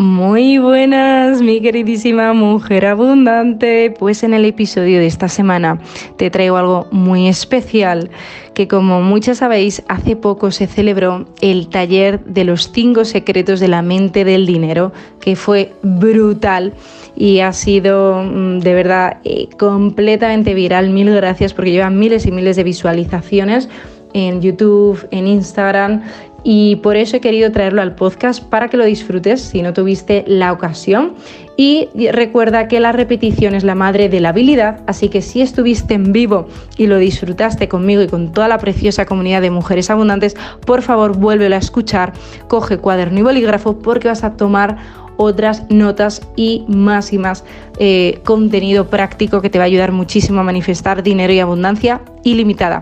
Muy buenas, mi queridísima mujer abundante. Pues en el episodio de esta semana te traigo algo muy especial que como muchas sabéis, hace poco se celebró el taller de los cinco secretos de la mente del dinero, que fue brutal y ha sido mm, de verdad eh, completamente viral. Mil gracias porque lleva miles y miles de visualizaciones en YouTube, en Instagram y por eso he querido traerlo al podcast para que lo disfrutes si no tuviste la ocasión. Y recuerda que la repetición es la madre de la habilidad, así que si estuviste en vivo y lo disfrutaste conmigo y con toda la preciosa comunidad de mujeres abundantes, por favor vuélvelo a escuchar, coge cuaderno y bolígrafo porque vas a tomar otras notas y más y más eh, contenido práctico que te va a ayudar muchísimo a manifestar dinero y abundancia ilimitada.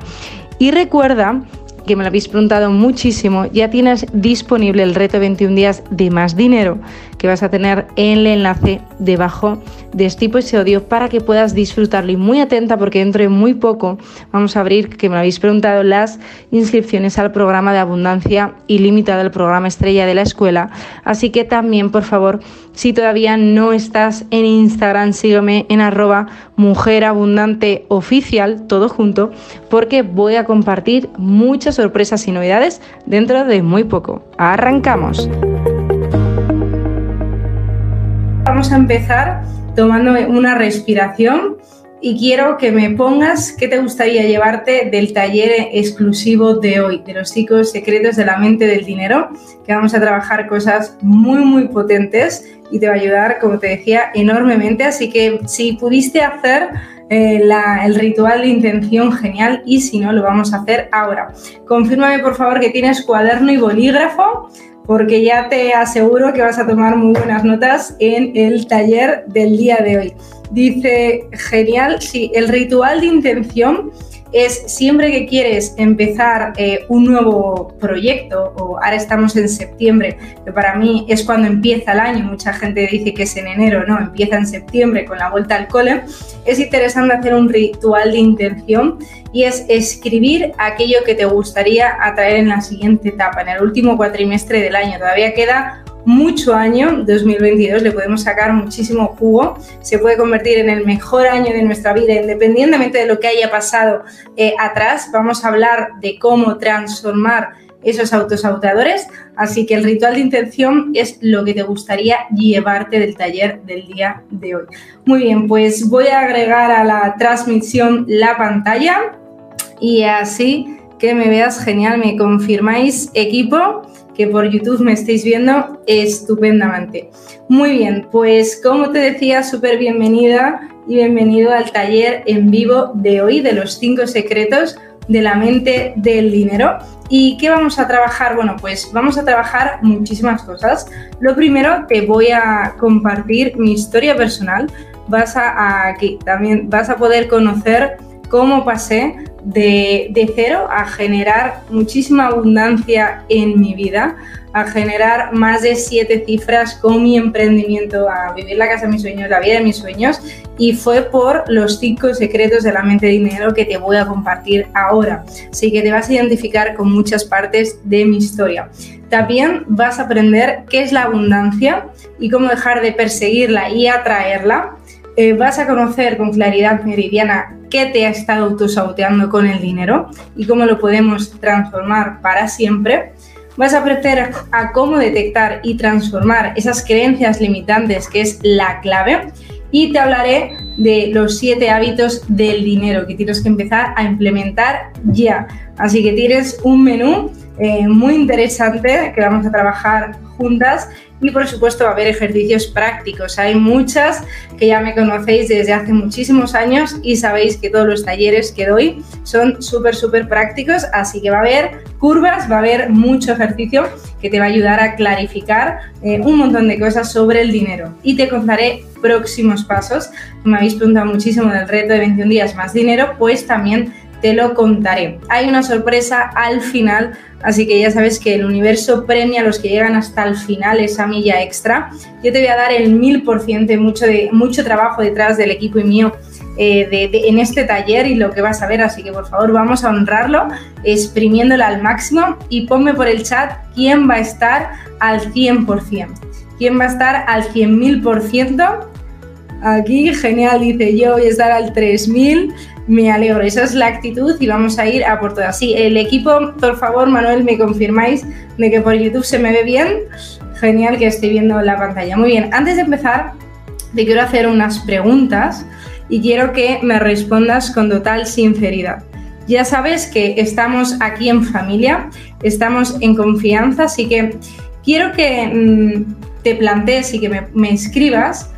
Y recuerda que me lo habéis preguntado muchísimo, ya tienes disponible el reto 21 días de más dinero que vas a tener en el enlace debajo de este episodio para que puedas disfrutarlo. Y muy atenta porque dentro de muy poco vamos a abrir, que me habéis preguntado, las inscripciones al programa de abundancia ilimitada, el programa estrella de la escuela. Así que también, por favor, si todavía no estás en Instagram, sígueme en arroba mujerabundante oficial, todo junto, porque voy a compartir muchas sorpresas y novedades dentro de muy poco. Arrancamos. Vamos a empezar tomando una respiración y quiero que me pongas qué te gustaría llevarte del taller exclusivo de hoy, de los cinco secretos de la mente del dinero, que vamos a trabajar cosas muy, muy potentes y te va a ayudar, como te decía, enormemente. Así que si pudiste hacer eh, el ritual de intención, genial, y si no, lo vamos a hacer ahora. Confírmame, por favor, que tienes cuaderno y bolígrafo porque ya te aseguro que vas a tomar muy buenas notas en el taller del día de hoy. Dice, genial, sí, el ritual de intención es siempre que quieres empezar eh, un nuevo proyecto, o ahora estamos en septiembre, que para mí es cuando empieza el año, mucha gente dice que es en enero, no, empieza en septiembre con la vuelta al cole, es interesante hacer un ritual de intención y es escribir aquello que te gustaría atraer en la siguiente etapa, en el último cuatrimestre del año. Todavía queda mucho año, 2022, le podemos sacar muchísimo jugo, se puede convertir en el mejor año de nuestra vida, independientemente de lo que haya pasado eh, atrás. Vamos a hablar de cómo transformar esos autosaboteadores, así que el ritual de intención es lo que te gustaría llevarte del taller del día de hoy. Muy bien, pues voy a agregar a la transmisión la pantalla y así que me veas genial, me confirmáis equipo que por YouTube me estáis viendo estupendamente. Muy bien, pues como te decía, súper bienvenida y bienvenido al taller en vivo de hoy de los cinco secretos de la mente del dinero. ¿Y qué vamos a trabajar? Bueno, pues vamos a trabajar muchísimas cosas. Lo primero, te voy a compartir mi historia personal. Vas a, aquí también vas a poder conocer cómo pasé de, cero a generar muchísima abundancia en mi vida, a generar más de siete cifras con mi emprendimiento, a vivir la casa de mis sueños, la vida de mis sueños, y fue por los cinco secretos de la mente de dinero que te voy a compartir ahora. Así que te vas a identificar con muchas partes de mi historia. También vas a aprender qué es la abundancia y cómo dejar de perseguirla y atraerla eh, vas a conocer con claridad meridiana qué te ha estado autosaboteando con el dinero y cómo lo podemos transformar para siempre. Vas a aprender a cómo detectar y transformar esas creencias limitantes, que es la clave. Y te hablaré de los siete hábitos del dinero que tienes que empezar a implementar ya. Así que tienes un menú eh, muy interesante que vamos a trabajar juntas y por supuesto va a haber ejercicios prácticos. Hay muchas que ya me conocéis desde hace muchísimos años y sabéis que todos los talleres que doy son súper, súper prácticos, así que va a haber curvas, va a haber mucho ejercicio que te va a ayudar a clarificar eh, un montón de cosas sobre el dinero. Y te contaré próximos pasos. Me habéis preguntado muchísimo del reto de 21 días más dinero, pues también te lo contaré. Hay una sorpresa al final, así que ya sabes que el universo premia a los que llegan hasta el final esa milla extra. Yo te voy a dar el mil por ciento, mucho, de, mucho trabajo detrás del equipo y mío eh, en este taller y lo que vas a ver, así que por favor vamos a honrarlo exprimiéndolo al máximo y ponme por el chat quién va a estar al 100%. ¿Quién va a estar al 100.000%? Aquí, genial, dice yo voy a estar al 3000. Me alegro, esa es la actitud y vamos a ir a por todas. Sí, el equipo, por favor, Manuel, me confirmáis de que por YouTube se me ve bien. Genial que estoy viendo la pantalla. Muy bien, antes de empezar, te quiero hacer unas preguntas y quiero que me respondas con total sinceridad. Ya sabes que estamos aquí en familia, estamos en confianza, así que quiero que mm, te plantees y que me, me escribas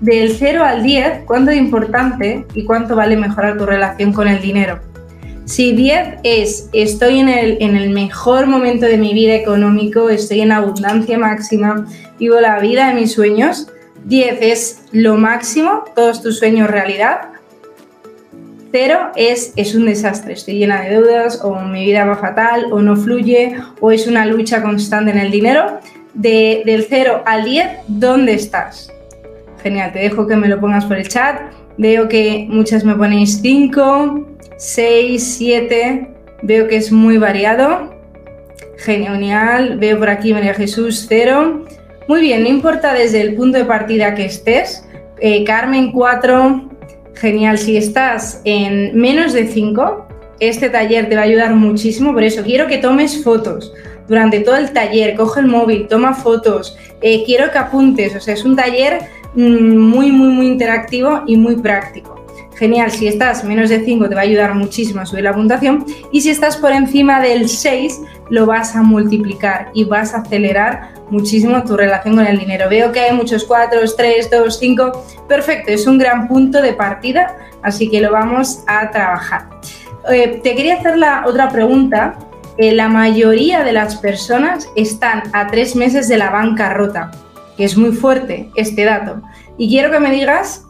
del 0 al 10, cuánto es importante y cuánto vale mejorar tu relación con el dinero. Si 10 es estoy en el, en el mejor momento de mi vida económico, estoy en abundancia máxima, vivo la vida de mis sueños, 10 es lo máximo, todos tus sueños realidad. 0 es, es un desastre, estoy llena de deudas o mi vida va fatal o no fluye o es una lucha constante en el dinero. De, del 0 al 10, ¿dónde estás? Genial, te dejo que me lo pongas por el chat. Veo que muchas me ponéis 5, 6, 7. Veo que es muy variado. Genial. Veo por aquí María Jesús 0. Muy bien, no importa desde el punto de partida que estés. Eh, Carmen 4. Genial, si estás en menos de 5, este taller te va a ayudar muchísimo. Por eso quiero que tomes fotos durante todo el taller. Coge el móvil, toma fotos. Eh, quiero que apuntes. O sea, es un taller muy, muy, muy interactivo y muy práctico. Genial, si estás menos de 5 te va a ayudar muchísimo a subir la puntuación y si estás por encima del 6 lo vas a multiplicar y vas a acelerar muchísimo tu relación con el dinero. Veo que hay muchos 4, 3, 2, 5. Perfecto, es un gran punto de partida, así que lo vamos a trabajar. Eh, te quería hacer la otra pregunta. Eh, la mayoría de las personas están a tres meses de la bancarrota que es muy fuerte este dato. Y quiero que me digas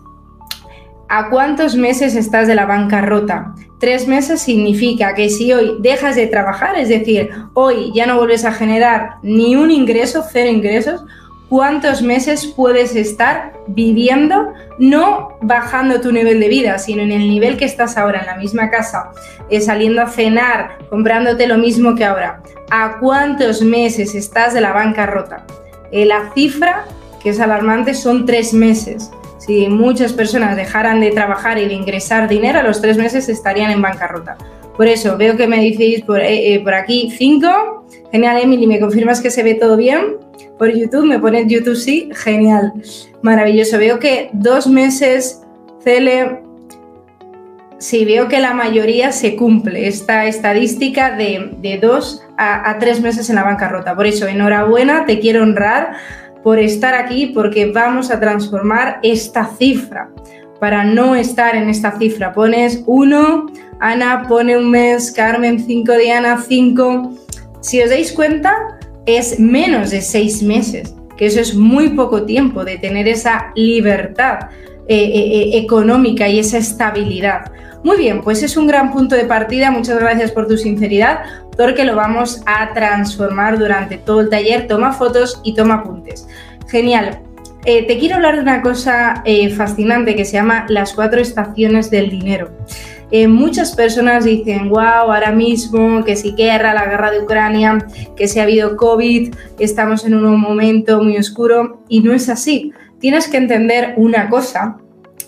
a cuántos meses estás de la bancarrota. Tres meses significa que si hoy dejas de trabajar, es decir, hoy ya no vuelves a generar ni un ingreso, cero ingresos, ¿cuántos meses puedes estar viviendo, no bajando tu nivel de vida, sino en el nivel que estás ahora, en la misma casa, eh, saliendo a cenar, comprándote lo mismo que ahora? ¿A cuántos meses estás de la bancarrota? Eh, la cifra, que es alarmante, son tres meses. Si muchas personas dejaran de trabajar y de ingresar dinero, a los tres meses estarían en bancarrota. Por eso, veo que me decís por, eh, eh, por aquí cinco. Genial, Emily, ¿me confirmas que se ve todo bien? Por YouTube, me pones YouTube sí, genial, maravilloso. Veo que dos meses, Cele, sí, veo que la mayoría se cumple esta estadística de, de dos a, tres meses en la bancarrota. Por eso, enhorabuena, te quiero honrar por estar aquí porque vamos a transformar esta cifra. Para no estar en esta cifra, pones uno, Ana pone un mes, Carmen cinco, Diana cinco. Si os dais cuenta, es menos de seis meses, que eso es muy poco tiempo de tener esa libertad eh, eh, eh, económica y esa estabilidad. Muy bien, pues es un gran punto de partida. Muchas gracias por tu sinceridad, porque lo vamos a transformar durante todo el taller. Toma fotos y toma apuntes. Genial. Eh, te quiero hablar de una cosa eh, fascinante que se llama las cuatro estaciones del dinero. Eh, muchas personas dicen, wow, ahora mismo que si guerra, la guerra de Ucrania, que si ha habido COVID, estamos en un momento muy oscuro y no es así. Tienes que entender una cosa,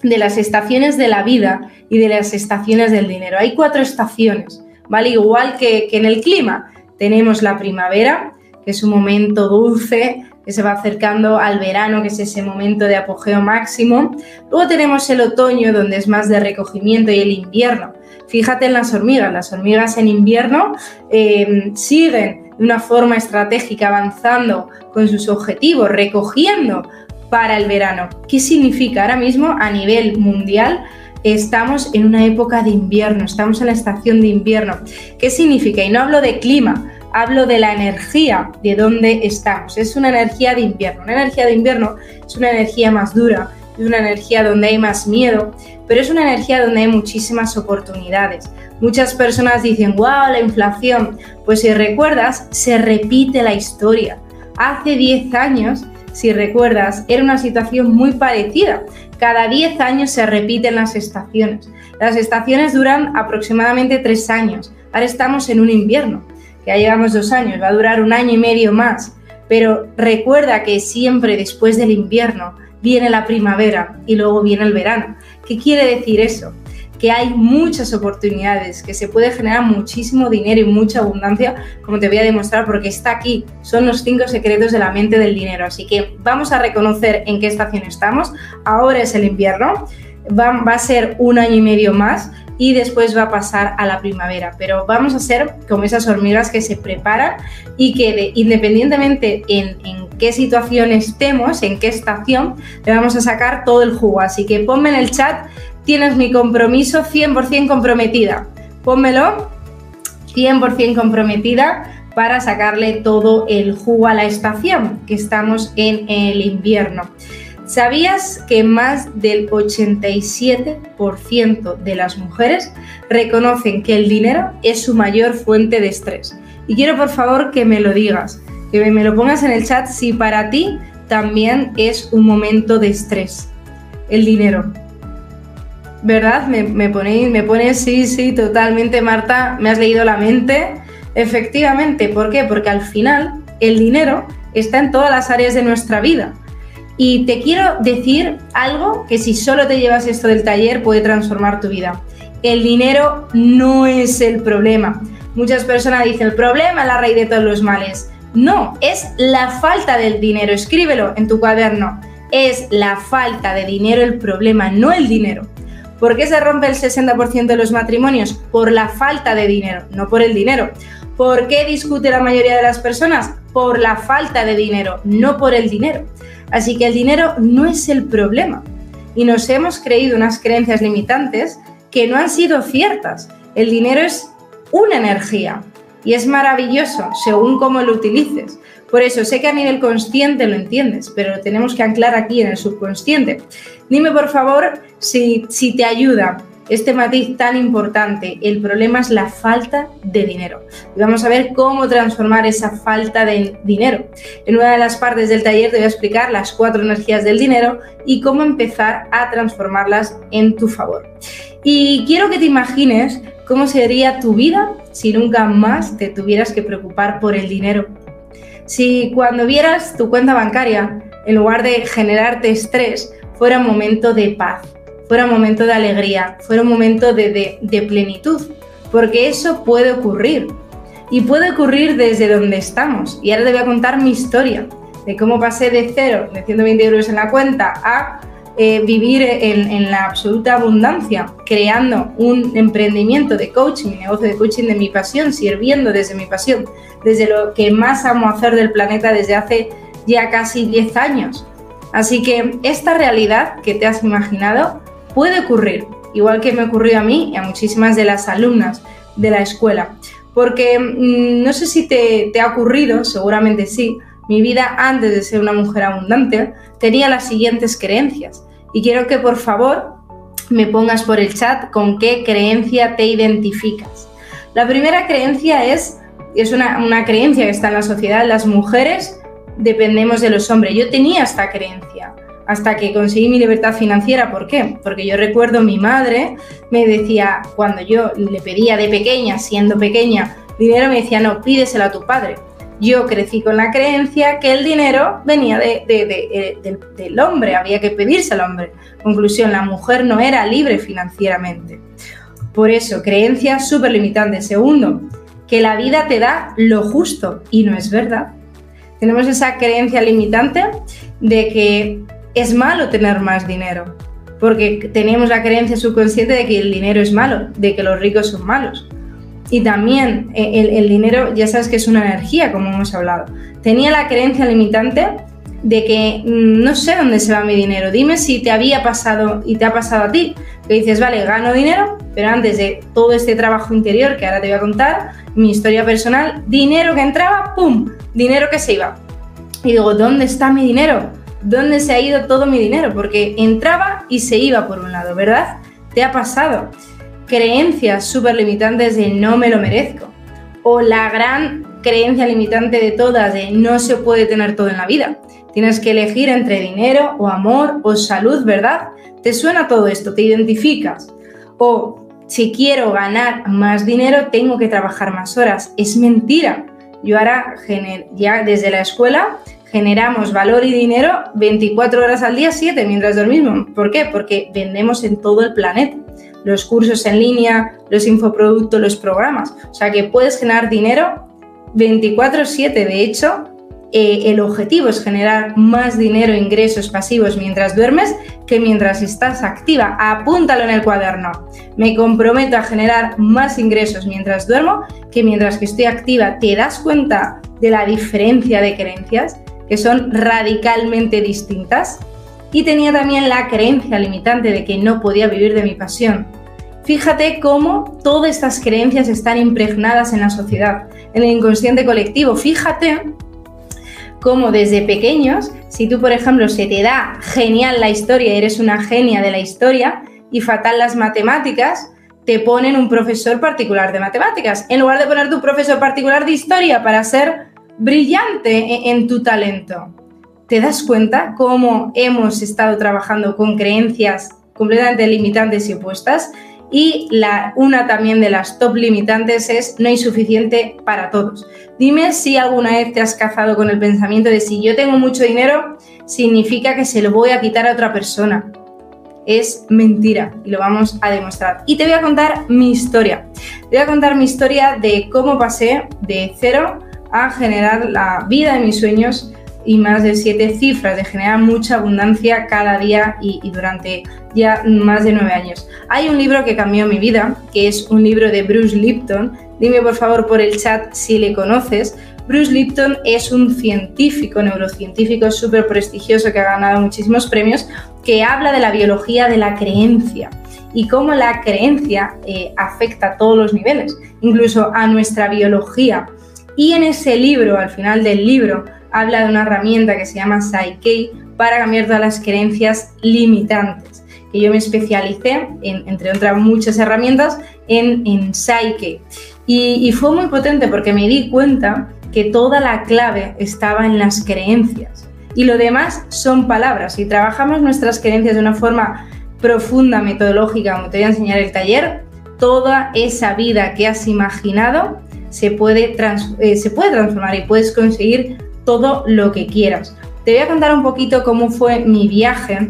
de las estaciones de la vida y de las estaciones del dinero. Hay cuatro estaciones, ¿vale? Igual que, en el clima. Tenemos la primavera, que es un momento dulce, que se va acercando al verano, que es ese momento de apogeo máximo. Luego tenemos el otoño, donde es más de recogimiento, y el invierno. Fíjate en las hormigas. Las hormigas en invierno eh, siguen de una forma estratégica avanzando con sus objetivos, recogiendo para el verano. ¿Qué significa? Ahora mismo a nivel mundial estamos en una época de invierno, estamos en la estación de invierno. ¿Qué significa? Y no hablo de clima, hablo de la energía de dónde estamos. Es una energía de invierno. Una energía de invierno es una energía más dura, es una energía donde hay más miedo, pero es una energía donde hay muchísimas oportunidades. Muchas personas dicen, wow, la inflación. Pues si recuerdas, se repite la historia. Hace 10 años si recuerdas, era una situación muy parecida. Cada 10 años se repiten las estaciones. Las estaciones duran aproximadamente 3 años. Ahora estamos en un invierno, que ya llevamos dos años, va a durar un año y medio más. pero recuerda que siempre después del invierno viene la primavera y luego viene el verano. ¿Qué quiere decir eso? Que hay muchas oportunidades, que se puede generar muchísimo dinero y mucha abundancia, como te voy a demostrar, porque está aquí. Son los cinco secretos de la mente del dinero. Así que vamos a reconocer en qué estación estamos. Ahora es el invierno, va, va a ser un año y medio más y después va a pasar a la primavera. Pero vamos a ser como esas hormigas que se preparan y que independientemente en, en, qué situación estemos, en qué estación, le vamos a sacar todo el jugo. Así que ponme en el chat tienes mi compromiso 100% comprometida. Pónmelo 100% comprometida para sacarle todo el jugo a la estación, que estamos en el invierno. ¿Sabías que más del 87% de las mujeres reconocen que el dinero es su mayor fuente de estrés? Y quiero por favor que me lo digas, que me lo pongas en el chat si para ti también es un momento de estrés. El dinero. ¿Verdad? Me, me ponéis, me sí, sí, totalmente, Marta, me has leído la mente. Efectivamente, ¿por qué? Porque al final el dinero está en todas las áreas de nuestra vida. Y te quiero decir algo que si solo te llevas esto del taller puede transformar tu vida. El dinero no es el problema. Muchas personas dicen, el problema es la raíz de todos los males. No, es la falta del dinero. Escríbelo en tu cuaderno. Es la falta de dinero el problema, no el dinero. ¿Por qué se rompe el 60% de los matrimonios? Por la falta de dinero, no por el dinero. ¿Por qué discute la mayoría de las personas? Por la falta de dinero, no por el dinero. Así que el dinero no es el problema. Y nos hemos creído unas creencias limitantes que no han sido ciertas. El dinero es una energía y es maravilloso según cómo lo utilices. Por eso sé que a nivel consciente lo entiendes, pero lo tenemos que anclar aquí en el subconsciente. Dime por favor si, te ayuda este matiz tan importante. El problema es la falta de dinero. Y vamos a ver cómo transformar esa falta de dinero. En una de las partes del taller te voy a explicar las cuatro energías del dinero y cómo empezar a transformarlas en tu favor. Y quiero que te imagines cómo sería tu vida si nunca más te tuvieras que preocupar por el dinero si cuando vieras tu cuenta bancaria, en lugar de generarte estrés, fuera un momento de paz, fuera un momento de alegría, fuera un momento de, plenitud, porque eso puede ocurrir. Y puede ocurrir desde donde estamos. Y ahora te voy a contar mi historia de cómo pasé de cero, de 120 euros en la cuenta, a eh, vivir en, la absoluta abundancia, creando un emprendimiento de coaching, mi negocio de coaching de mi pasión, sirviendo desde mi pasión desde lo que más amo hacer del planeta desde hace ya casi 10 años. Así que esta realidad que te has imaginado puede ocurrir, igual que me ocurrió a mí y a muchísimas de las alumnas de la escuela. Porque mm, no sé si te, te ha ocurrido, seguramente sí, mi vida antes de ser una mujer abundante tenía las siguientes creencias. Y quiero que por favor me pongas por el chat con qué creencia te identificas. La primera creencia es es una, creencia que está en la sociedad, las mujeres dependemos de los hombres. Yo tenía esta creencia hasta que conseguí mi libertad financiera. ¿Por qué? Porque yo recuerdo mi madre me decía, cuando yo le pedía de pequeña, siendo pequeña, dinero, me decía, no, pídeselo a tu padre. Yo crecí con la creencia que el dinero venía eh, del hombre, había que pedirse al hombre. Conclusión, la mujer no era libre financieramente. Por eso, creencia súper limitante. Segundo, que la vida te da lo justo y no es verdad. Tenemos esa creencia limitante de que es malo tener más dinero, porque tenemos la creencia subconsciente de que el dinero es malo, de que los ricos son malos. Y también eh, el, dinero, ya sabes que es una energía, como hemos hablado. Tenía la creencia limitante de que mm, no sé dónde se va mi dinero. Dime si te había pasado y te ha pasado a ti. Que dices, vale, gano dinero, pero antes de todo este trabajo interior que ahora te voy a contar, mi historia personal, dinero que entraba, ¡pum! Dinero que se iba. Y digo, ¿dónde está mi dinero? ¿Dónde se ha ido todo mi dinero? Porque entraba y se iba por un lado, ¿verdad? ¿Te ha pasado? Creencias súper limitantes de no me lo merezco. O la gran creencia limitante de todas de no se puede tener todo en la vida. Tienes que elegir entre dinero o amor o salud, ¿verdad? ¿Te suena todo esto? ¿Te identificas? O si quiero ganar más dinero, tengo que trabajar más horas. Es mentira. Yo ahora, ya desde la escuela, generamos valor y dinero 24 horas al día, 7 mientras dormimos. ¿Por qué? Porque vendemos en todo el planeta. Los cursos en línea, los infoproductos, los programas. O sea que puedes generar dinero 24/7. De hecho, eh, el objetivo es generar más dinero, ingresos pasivos mientras duermes que mientras estás activa. Apúntalo en el cuaderno. Me comprometo a generar más ingresos mientras duermo que mientras que estoy activa. ¿Te das cuenta de la diferencia de creencias? Que son radicalmente distintas. Y tenía también la creencia limitante de que no podía vivir de mi pasión. Fíjate cómo todas estas creencias están impregnadas en la sociedad, en el inconsciente colectivo. Fíjate cómo desde pequeños, si tú, por ejemplo, se te da genial la historia, eres una genia de la historia y fatal las matemáticas, te ponen un profesor particular de matemáticas, en lugar de poner tu profesor particular de historia para ser brillante en, tu talento. ¿Te das cuenta cómo hemos estado trabajando con creencias completamente limitantes y opuestas? Y la, una también de las top limitantes es no hay suficiente para todos. Dime si alguna vez te has cazado con el pensamiento de si yo tengo mucho dinero, significa que se lo voy a quitar a otra persona. Es mentira y lo vamos a demostrar. Y te voy a contar mi historia. Te voy a contar mi historia de cómo pasé de cero a generar la vida de mis sueños y más de siete cifras, de generar mucha abundancia cada día y, durante ya más de nueve años. Hay un libro que cambió mi vida, que es un libro de Bruce Lipton. Dime por favor por el chat si le conoces. Bruce Lipton es un científico, neurocientífico súper prestigioso que ha ganado muchísimos premios, que habla de la biología de la creencia y cómo la creencia eh, afecta a todos los niveles, incluso a nuestra biología. Y en ese libro, al final del libro, habla de una herramienta que se llama Psyche para cambiar todas las creencias limitantes. Que yo me especialicé, en, entre otras muchas herramientas, en, en Psyche. Y, y fue muy potente porque me di cuenta que toda la clave estaba en las creencias. Y lo demás son palabras. Si trabajamos nuestras creencias de una forma profunda, metodológica, como te voy a enseñar el taller, toda esa vida que has imaginado se puede, eh, se puede transformar y puedes conseguir todo lo que quieras. Te voy a contar un poquito cómo fue mi viaje.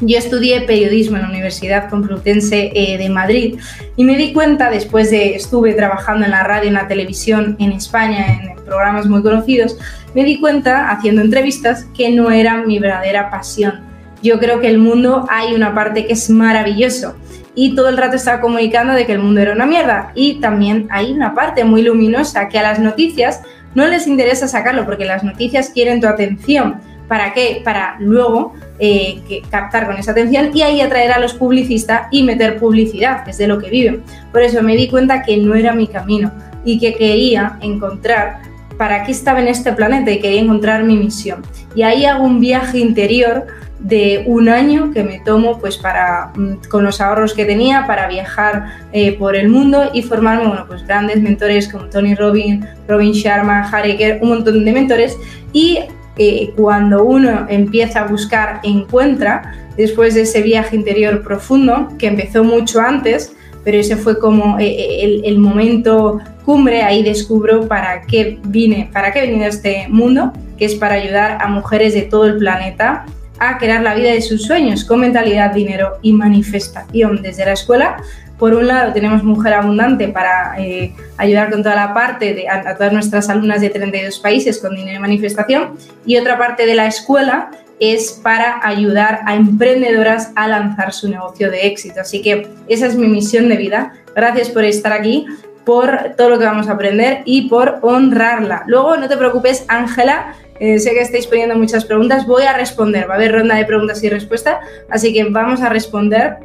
Yo estudié periodismo en la Universidad Complutense eh, de Madrid y me di cuenta, después de estuve trabajando en la radio en la televisión en España, en programas muy conocidos, me di cuenta haciendo entrevistas que no era mi verdadera pasión. Yo creo que el mundo hay una parte que es maravilloso y todo el rato estaba comunicando de que el mundo era una mierda y también hay una parte muy luminosa que a las noticias no les interesa sacarlo porque las noticias quieren tu atención. ¿Para qué? Para luego eh, captar con esa atención y ahí atraer a los publicistas y meter publicidad, que es de lo que viven. Por eso me di cuenta que no era mi camino y que quería encontrar para qué estaba en este planeta y quería encontrar mi misión. Y ahí hago un viaje interior de un año que me tomo pues para mm, con los ahorros que tenía para viajar eh, por el mundo y formarme bueno pues grandes mentores como Tony Robbins, Robin Sharma, Harry Kerr, un montón de mentores. Y eh, cuando uno empieza a buscar encuentra después de ese viaje interior profundo que empezó mucho antes pero ese fue como eh, el, el momento cumbre ahí descubro para qué vine para qué vine a este mundo que es para ayudar a mujeres de todo el planeta a crear la vida de sus sueños con mentalidad, dinero y manifestación. Desde la escuela, por un lado, tenemos Mujer Abundante para eh, ayudar con toda la parte de a, todas nuestras alumnas de 32 países con dinero y manifestación, y otra parte de la escuela es para ayudar a emprendedoras a lanzar su negocio de éxito. Así que esa es mi misión de vida. Gracias por estar aquí, por todo lo que vamos a aprender y por honrarla. Luego, no te preocupes, Ángela, eh, sé que estáis poniendo muchas preguntas, voy a responder, va a haber ronda de preguntas y respuestas, así que vamos a responder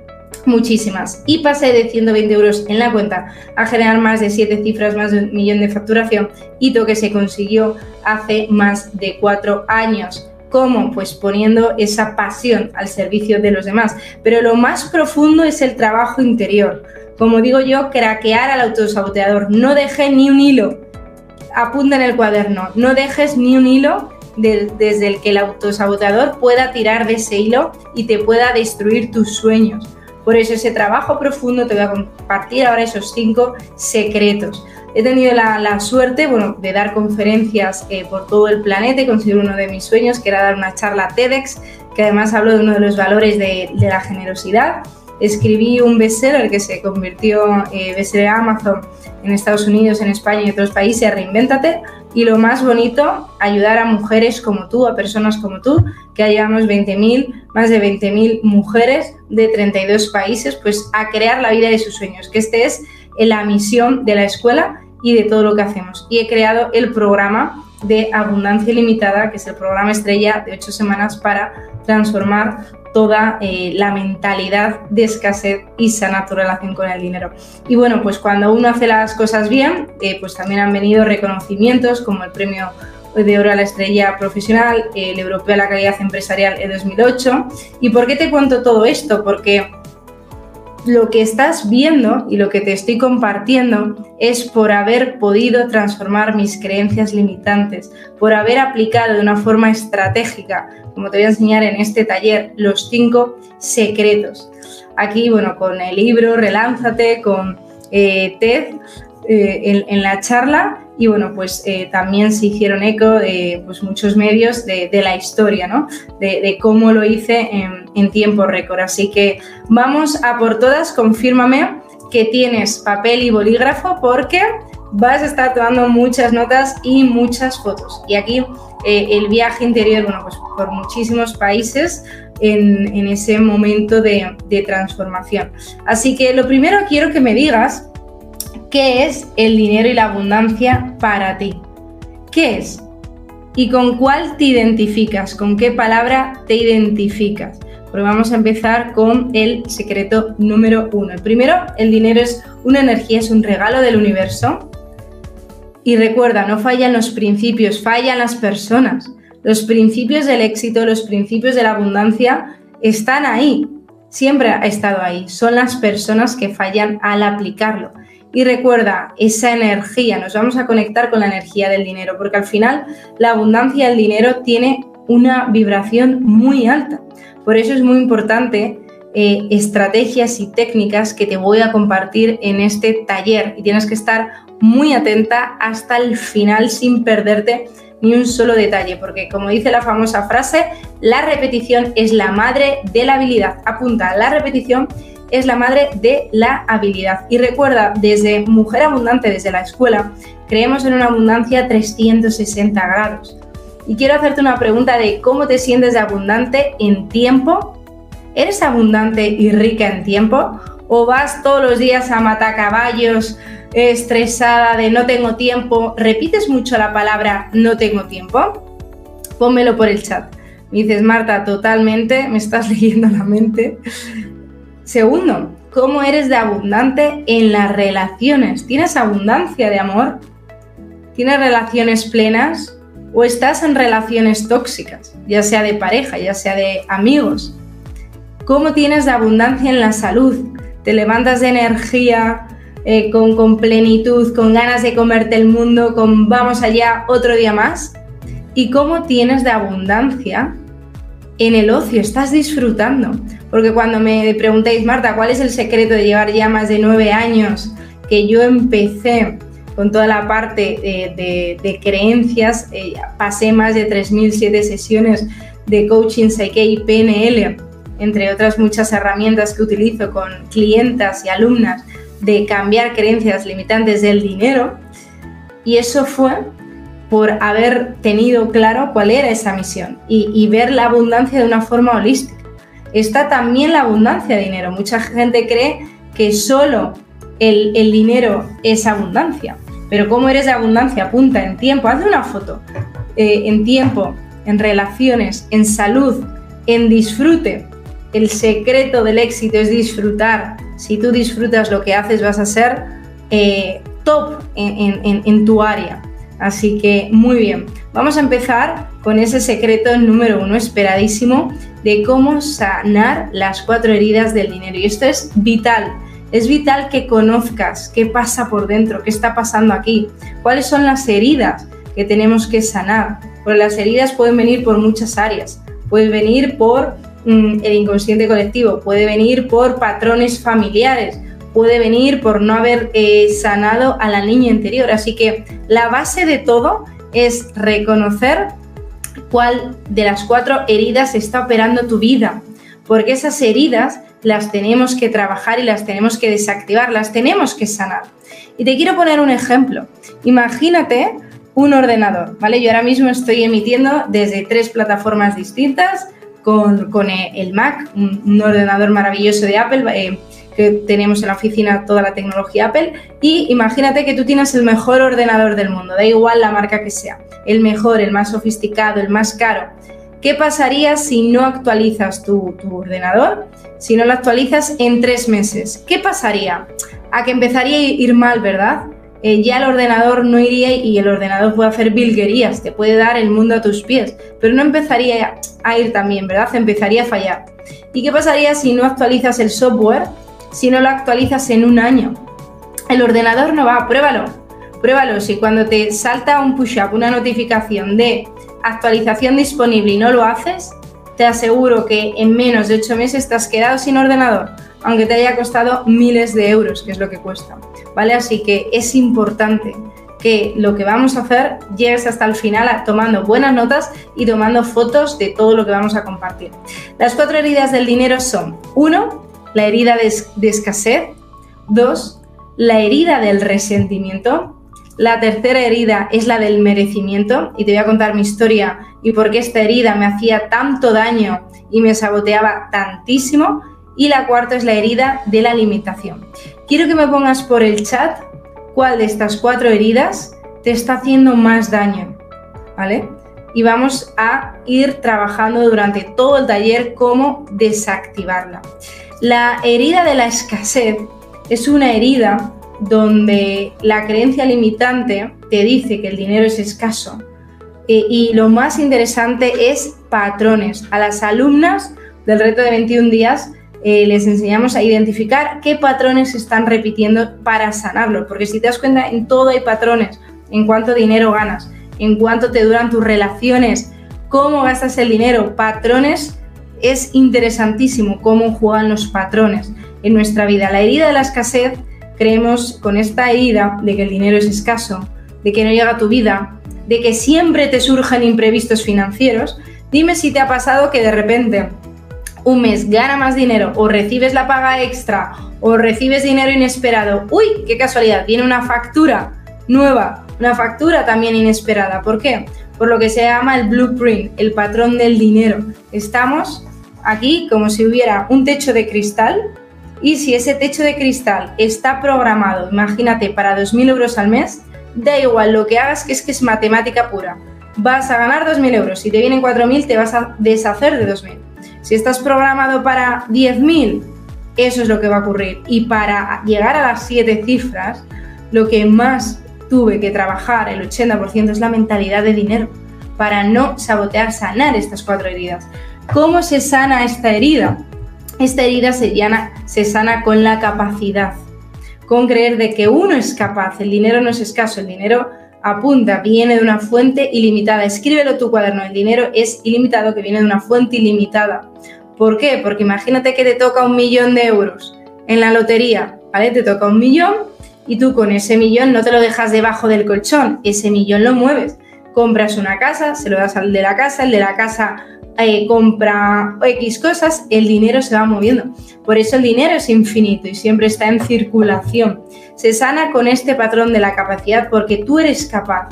muchísimas. Y pasé de 120 euros en la cuenta a generar más de 7 cifras, más de un millón de facturación, hito que se consiguió hace más de 4 años. ¿Cómo? Pues poniendo esa pasión al servicio de los demás. Pero lo más profundo es el trabajo interior. Como digo yo, craquear al autosaboteador. No deje ni un hilo apunta en el cuaderno, no dejes ni un hilo desde el que el autosaboteador pueda tirar de ese hilo y te pueda destruir tus sueños. Por eso ese trabajo profundo te voy a compartir ahora esos cinco secretos. he tenido la, suerte bueno, de dar conferencias eh, por todo el planeta y conseguir uno de mis sueños, que era dar una charla TEDx, que además hablo de uno de los valores de, la generosidad. Escribí un bestseller que se convirtió eh, bestseller Amazon en Estados Unidos, en España y otros países, Reinvéntate. Y lo más bonito, ayudar a mujeres como tú, a personas como tú, que llevamos 20.000, más de 20.000 mujeres de 32 países, pues a crear la vida de sus sueños, que este es la misión de la escuela y de todo lo que hacemos. Y he creado el programa de Abundancia Ilimitada, que es el programa estrella de ocho semanas para transformar toda eh, la mentalidad de escasez y sana tu relación con el dinero. Y bueno, pues cuando uno hace las cosas bien, eh, pues también han venido reconocimientos como el premio de oro a la estrella profesional, el europeo a la calidad empresarial en 2008. ¿Y por qué te cuento todo esto? Porque lo que estás viendo y lo que te estoy compartiendo es por haber podido transformar mis creencias limitantes, por haber aplicado de una forma estratégica, como te voy a enseñar en este taller, los cinco secretos. Aquí, bueno, con el libro Relánzate, con eh, TED, eh, en, la charla y bueno, pues eh, también se hicieron eco de pues, muchos medios de, la historia, ¿no? De, cómo lo hice en, tiempo récord. Así que vamos a por todas, confírmame que tienes papel y bolígrafo porque vas a estar tomando muchas notas y muchas fotos. Y aquí eh, el viaje interior, bueno, pues por muchísimos países en, en ese momento de, de transformación. Así que lo primero quiero que me digas ¿Qué es el dinero y la abundancia para ti? ¿Qué es? ¿Y con cuál te identificas? ¿Con qué palabra te identificas? Pues vamos a empezar con el secreto número uno. El primero, el dinero es una energía, es un regalo del universo. Y recuerda, no fallan los principios, fallan las personas. Los principios del éxito, los principios de la abundancia están ahí. Siempre ha estado ahí. Son las personas que fallan al aplicarlo. Y recuerda, esa energía, nos vamos a conectar con la energía del dinero, porque al final la abundancia del dinero tiene una vibración muy alta. Por eso es muy importante eh, estrategias y técnicas que te voy a compartir en este taller y tienes que estar muy atenta hasta el final sin perderte ni un solo detalle, porque como dice la famosa frase, la repetición es la madre de la habilidad. Apunta, la repetición es la madre de la habilidad. Y recuerda, desde Mujer Abundante, desde la escuela, creemos en una abundancia 360 grados. Y quiero hacerte una pregunta de cómo te sientes abundante en tiempo. ¿Eres abundante y rica en tiempo? ¿O vas todos los días a matacaballos, estresada de no tengo tiempo? ¿Repites mucho la palabra no tengo tiempo? Pónmelo por el chat. Me dices, Marta, totalmente, me estás leyendo la mente. Segundo, ¿cómo eres de abundante en las relaciones? ¿Tienes abundancia de amor? ¿Tienes relaciones plenas? ¿O estás en relaciones tóxicas, ya sea de pareja, ya sea de amigos? ¿Cómo tienes de abundancia en la salud? ¿Te levantas de energía, eh, con, con plenitud, con ganas de comerte el mundo, con vamos allá otro día más? ¿Y cómo tienes de abundancia en el ocio? ¿Estás disfrutando? Porque cuando me preguntéis, Marta, ¿cuál es el secreto de llevar ya más de nueve años que yo empecé con toda la parte de, creencias? Eh, pasé más de 3.007 sesiones de coaching Psyche y PNL, entre otras muchas herramientas que utilizo con clientas y alumnas de cambiar creencias limitantes del dinero. Y eso fue por haber tenido claro cuál era esa misión y ver la abundancia de una forma holística está también la abundancia de dinero. Mucha gente cree que solo el, dinero es abundancia. Pero ¿cómo eres de abundancia? Apunta en tiempo, haz una foto. Eh, en tiempo, en relaciones, en salud, en disfrute. El secreto del éxito es disfrutar. Si tú disfrutas lo que haces, vas a ser eh, top en tu área. Así que muy bien, vamos a empezar con ese secreto número uno esperadísimo de cómo sanar las cuatro heridas del dinero. Y esto es vital, es vital que conozcas qué pasa por dentro, qué está pasando aquí, cuáles son las heridas que tenemos que sanar. Porque las heridas pueden venir por muchas áreas, pueden venir por mm, el inconsciente colectivo, puede venir por patrones familiares, puede venir por no haber eh, sanado a la niña interior. Así que la base de todo es reconocer cuál de las cuatro heridas está operando tu vida, porque esas heridas las tenemos que trabajar y las tenemos que desactivar, las tenemos que sanar. Y te quiero poner un ejemplo. Imagínate un ordenador, ¿vale? Yo ahora mismo estoy emitiendo desde tres plataformas distintas con, el Mac, un, ordenador maravilloso de Apple. Eh, que tenemos en la oficina toda la tecnología Apple y imagínate que tú tienes el mejor ordenador del mundo, da igual la marca que sea, el mejor, el más sofisticado, el más caro. ¿Qué pasaría si no actualizas tu, ordenador? Si no lo actualizas en tres meses. ¿Qué pasaría? A que empezaría a ir mal, ¿verdad? Eh, ya el ordenador no iría y el ordenador puede hacer bilguerías, te puede dar el mundo a tus pies, pero no empezaría a ir también, ¿verdad? Empezaría a fallar. ¿Y qué pasaría si no actualizas el software si no lo actualizas en un año. El ordenador no va, pruébalo, pruébalo. Si cuando te salta un push-up, una notificación de actualización disponible y no lo haces, te aseguro que en menos de ocho meses te has quedado sin ordenador, aunque te haya costado miles de euros, que es lo que cuesta. ¿Vale? Así que es importante que lo que vamos a hacer llegues hasta el final tomando buenas notas y tomando fotos de todo lo que vamos a compartir. Las cuatro heridas del dinero son, uno, la herida de, escasez. Dos, la herida del resentimiento. La tercera herida es la del merecimiento y te voy a contar mi historia y por qué esta herida me hacía tanto daño y me saboteaba tantísimo. Y la cuarta es la herida de la limitación. Quiero que me pongas por el chat cuál de estas cuatro heridas te está haciendo más daño, ¿vale? Y vamos a ir trabajando durante todo el taller cómo desactivarla. La herida de la escasez es una herida donde la creencia limitante te dice que el dinero es escaso. Eh, y lo más interesante es patrones. A las alumnas del reto de 21 días eh, les enseñamos a identificar qué patrones se están repitiendo para sanarlo. Porque si te das cuenta, en todo hay patrones. En cuánto dinero ganas, en cuánto te duran tus relaciones, cómo gastas el dinero, patrones es interesantísimo cómo juegan los patrones en nuestra vida. La herida de la escasez, creemos con esta herida de que el dinero es escaso, de que no llega a tu vida, de que siempre te surgen imprevistos financieros. Dime si te ha pasado que de repente un mes gana más dinero o recibes la paga extra o recibes dinero inesperado. Uy, qué casualidad, viene una factura nueva, una factura también inesperada. ¿Por qué? Por lo que se llama el blueprint, el patrón del dinero. Estamos aquí como si hubiera un techo de cristal y si ese techo de cristal está programado, imagínate, para 2.000 euros al mes, da igual lo que hagas, que es que es matemática pura. Vas a ganar 2.000 euros, si te vienen 4.000 te vas a deshacer de 2.000. Si estás programado para 10.000, eso es lo que va a ocurrir. Y para llegar a las 7 cifras, lo que más tuve que trabajar, el 80%, es la mentalidad de dinero, para no sabotear, sanar estas cuatro heridas. ¿Cómo se sana esta herida? Esta herida se, sana con la capacidad, con creer de que uno es capaz, el dinero no es escaso, el dinero apunta, viene de una fuente ilimitada. Escríbelo tu cuaderno, el dinero es ilimitado, que viene de una fuente ilimitada. ¿Por qué? Porque imagínate que te toca un millón de euros en la lotería, ¿vale? Te toca un millón y tú con ese millón no te lo dejas debajo del colchón, ese millón lo mueves. Compras una casa, se lo das al de la casa, el de la casa eh, compra X cosas, el dinero se va moviendo. Por eso el dinero es infinito y siempre está en circulación. Se sana con este patrón de la capacidad porque tú eres capaz.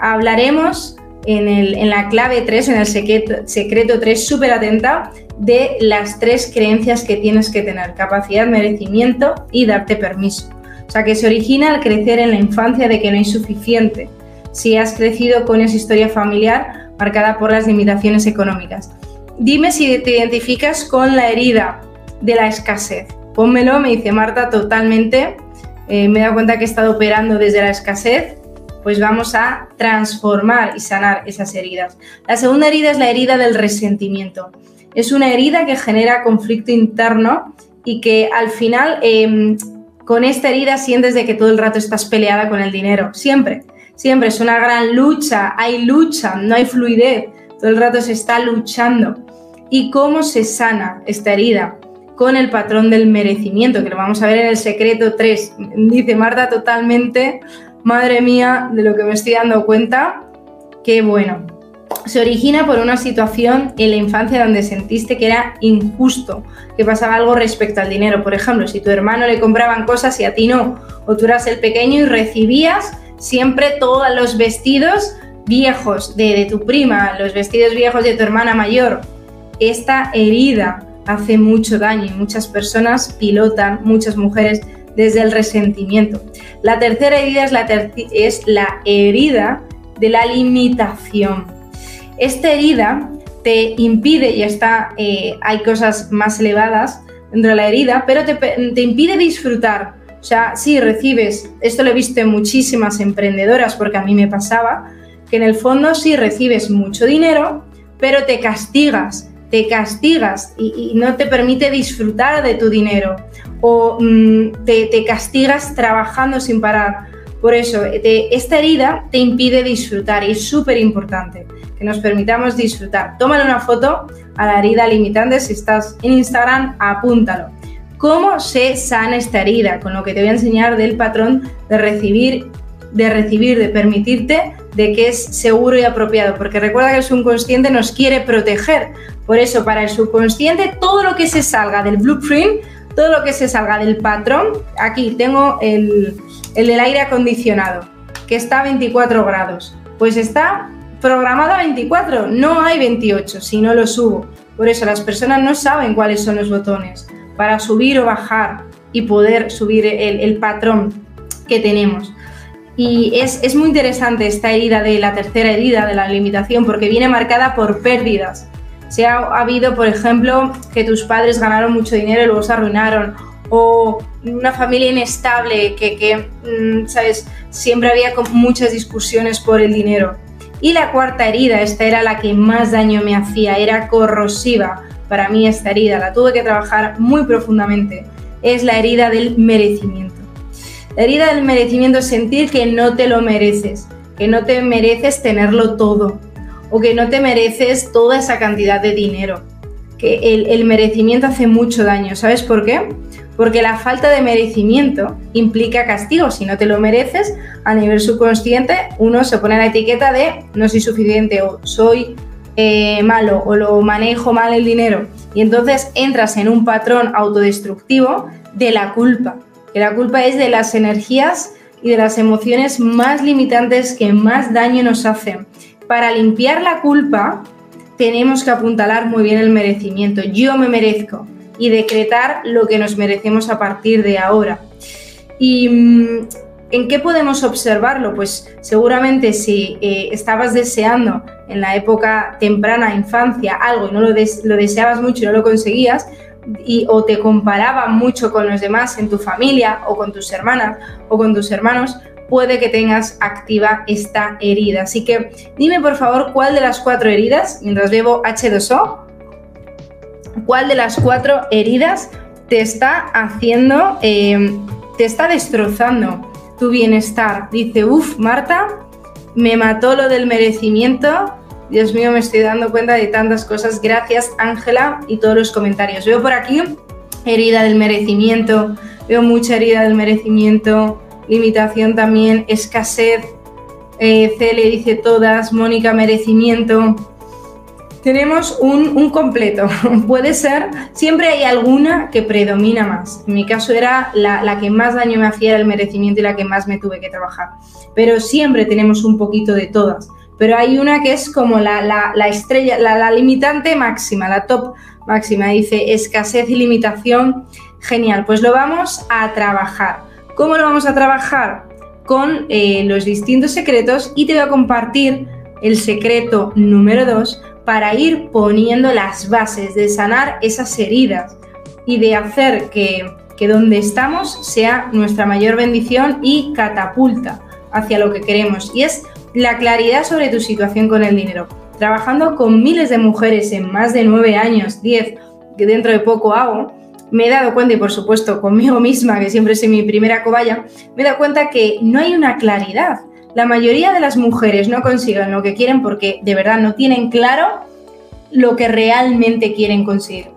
Hablaremos en, en la clave 3, en el secreto, secreto 3, súper atenta, de las tres creencias que tienes que tener. Capacidad, merecimiento y darte permiso. O sea, que se origina al crecer en la infancia de que no hay suficiente. Si has crecido con esa historia familiar, marcada por las limitaciones económicas. Dime si te identificas con la herida de la escasez. Pónmelo, me dice Marta, totalmente. Eh, me he dado cuenta que he estado operando desde la escasez. Pues vamos a transformar y sanar esas heridas. La segunda herida es la herida del resentimiento. Es una herida que genera conflicto interno y que al final em, con esta herida sientes de que todo el rato estás peleada con el dinero. Siempre siempre es una gran lucha, hay lucha, no hay fluidez, todo el rato se está luchando. ¿Y cómo se sana esta herida? con el patrón del merecimiento, que lo vamos a ver en el secreto 3. Dice Marta totalmente, madre mía, de lo que me estoy dando cuenta, qué bueno. Se origina por una situación en la infancia donde sentiste que era injusto, que pasaba algo respecto al dinero. Por ejemplo, si tu hermano le compraban cosas y a ti no, o tú eras el pequeño y recibías siempre todos los vestidos viejos de, tu prima, los vestidos viejos de tu hermana mayor. Esta herida hace mucho daño y muchas personas pilotan, muchas mujeres, desde el resentimiento. La tercera herida es la, es la herida de la limitación. Esta herida te impide, y está, eh, hay cosas más elevadas dentro de la herida, pero te impide disfrutar. O sea, sí recibes, esto lo he visto en muchísimas emprendedoras porque a mí me pasaba, que en el fondo sí recibes mucho dinero, pero te castigas te castigas y, no te permite disfrutar de tu dinero o mm, te, castigas trabajando sin parar. Por eso, esta herida te impide disfrutar y es súper importante que nos permitamos disfrutar. Tómale una foto a la herida limitante, si estás en Instagram, apúntalo. ¿Cómo se sana esta herida? Con lo que te voy a enseñar del patrón de recibir, de recibir, de permitirte de que es seguro y apropiado, porque recuerda que el subconsciente nos quiere proteger. Por eso, para el subconsciente, todo lo que se salga del blueprint, todo lo que se salga del patrón, aquí tengo el, el del aire acondicionado, que está a 24 grados, pues está programado a 24, no hay 28, si no lo subo. Por eso las personas no saben cuáles son los botones para subir o bajar y poder subir el, patrón que tenemos. Y es, muy interesante esta herida de la tercera herida de la limitación porque viene marcada por pérdidas. Se ha, habido, por ejemplo, que tus padres ganaron mucho dinero y luego se arruinaron, o una familia inestable que, que mm, ¿sabes? Siempre había muchas discusiones por el dinero. Y la cuarta herida, esta era la que más daño me hacía, era corrosiva. Para mí esta herida la tuve que trabajar muy profundamente. Es la herida del merecimiento. La herida del merecimiento es sentir que no te lo mereces, que no te mereces tenerlo todo o que no te mereces toda esa cantidad de dinero. Que el, merecimiento hace mucho daño. ¿Sabes por qué? Porque la falta de merecimiento implica castigo. Si no te lo mereces, a nivel subconsciente, uno se pone la etiqueta de no soy suficiente o soy eh, malo o lo manejo mal el dinero. Y entonces entras en un patrón autodestructivo de la culpa que la culpa es de las energías y de las emociones más limitantes que más daño nos hacen. Para limpiar la culpa tenemos que apuntalar muy bien el merecimiento. Yo me merezco y decretar lo que nos merecemos a partir de ahora. ¿Y mm, en qué podemos observarlo? Pues seguramente si eh, estabas deseando en la época temprana, infancia, algo y no lo, deseabas mucho y no lo conseguías, y, o te comparaban mucho con los demás en tu familia o con tus hermanas o con tus hermanos, puede que tengas activa esta herida. Así que dime por favor cuál de las cuatro heridas, mientras bebo H2O, cuál de las cuatro heridas te está haciendo, eh, te está destrozando tu bienestar. Dice, uff, Marta, me mató lo del merecimiento, Dios mío, me estoy dando cuenta de tantas cosas. Gracias, Ángela, y todos los comentarios. Veo por aquí herida del merecimiento, veo mucha herida del merecimiento, limitación también, escasez. Eh, le dice todas, Mónica, merecimiento. Tenemos un, completo. Puede ser, siempre hay alguna que predomina más. En mi caso era la, la, que más daño me hacía el merecimiento y la que más me tuve que trabajar. Pero siempre tenemos un poquito de todas pero hay una que es como la, estrella, la, limitante máxima, la top máxima. Dice escasez y limitación. Genial, pues lo vamos a trabajar. ¿Cómo lo vamos a trabajar? Con eh, los distintos secretos y te voy a compartir el secreto número 2 para ir poniendo las bases de sanar esas heridas y de hacer que, que donde estamos sea nuestra mayor bendición y catapulta hacia lo que queremos. Y es la claridad sobre tu situación con el dinero. Trabajando con miles de mujeres en más de nueve años, diez, que dentro de poco hago, me he dado cuenta, y por supuesto conmigo misma, que siempre soy mi primera cobaya, me he dado cuenta que no hay una claridad. La mayoría de las mujeres no consiguen lo que quieren porque de verdad no tienen claro lo que realmente quieren conseguir.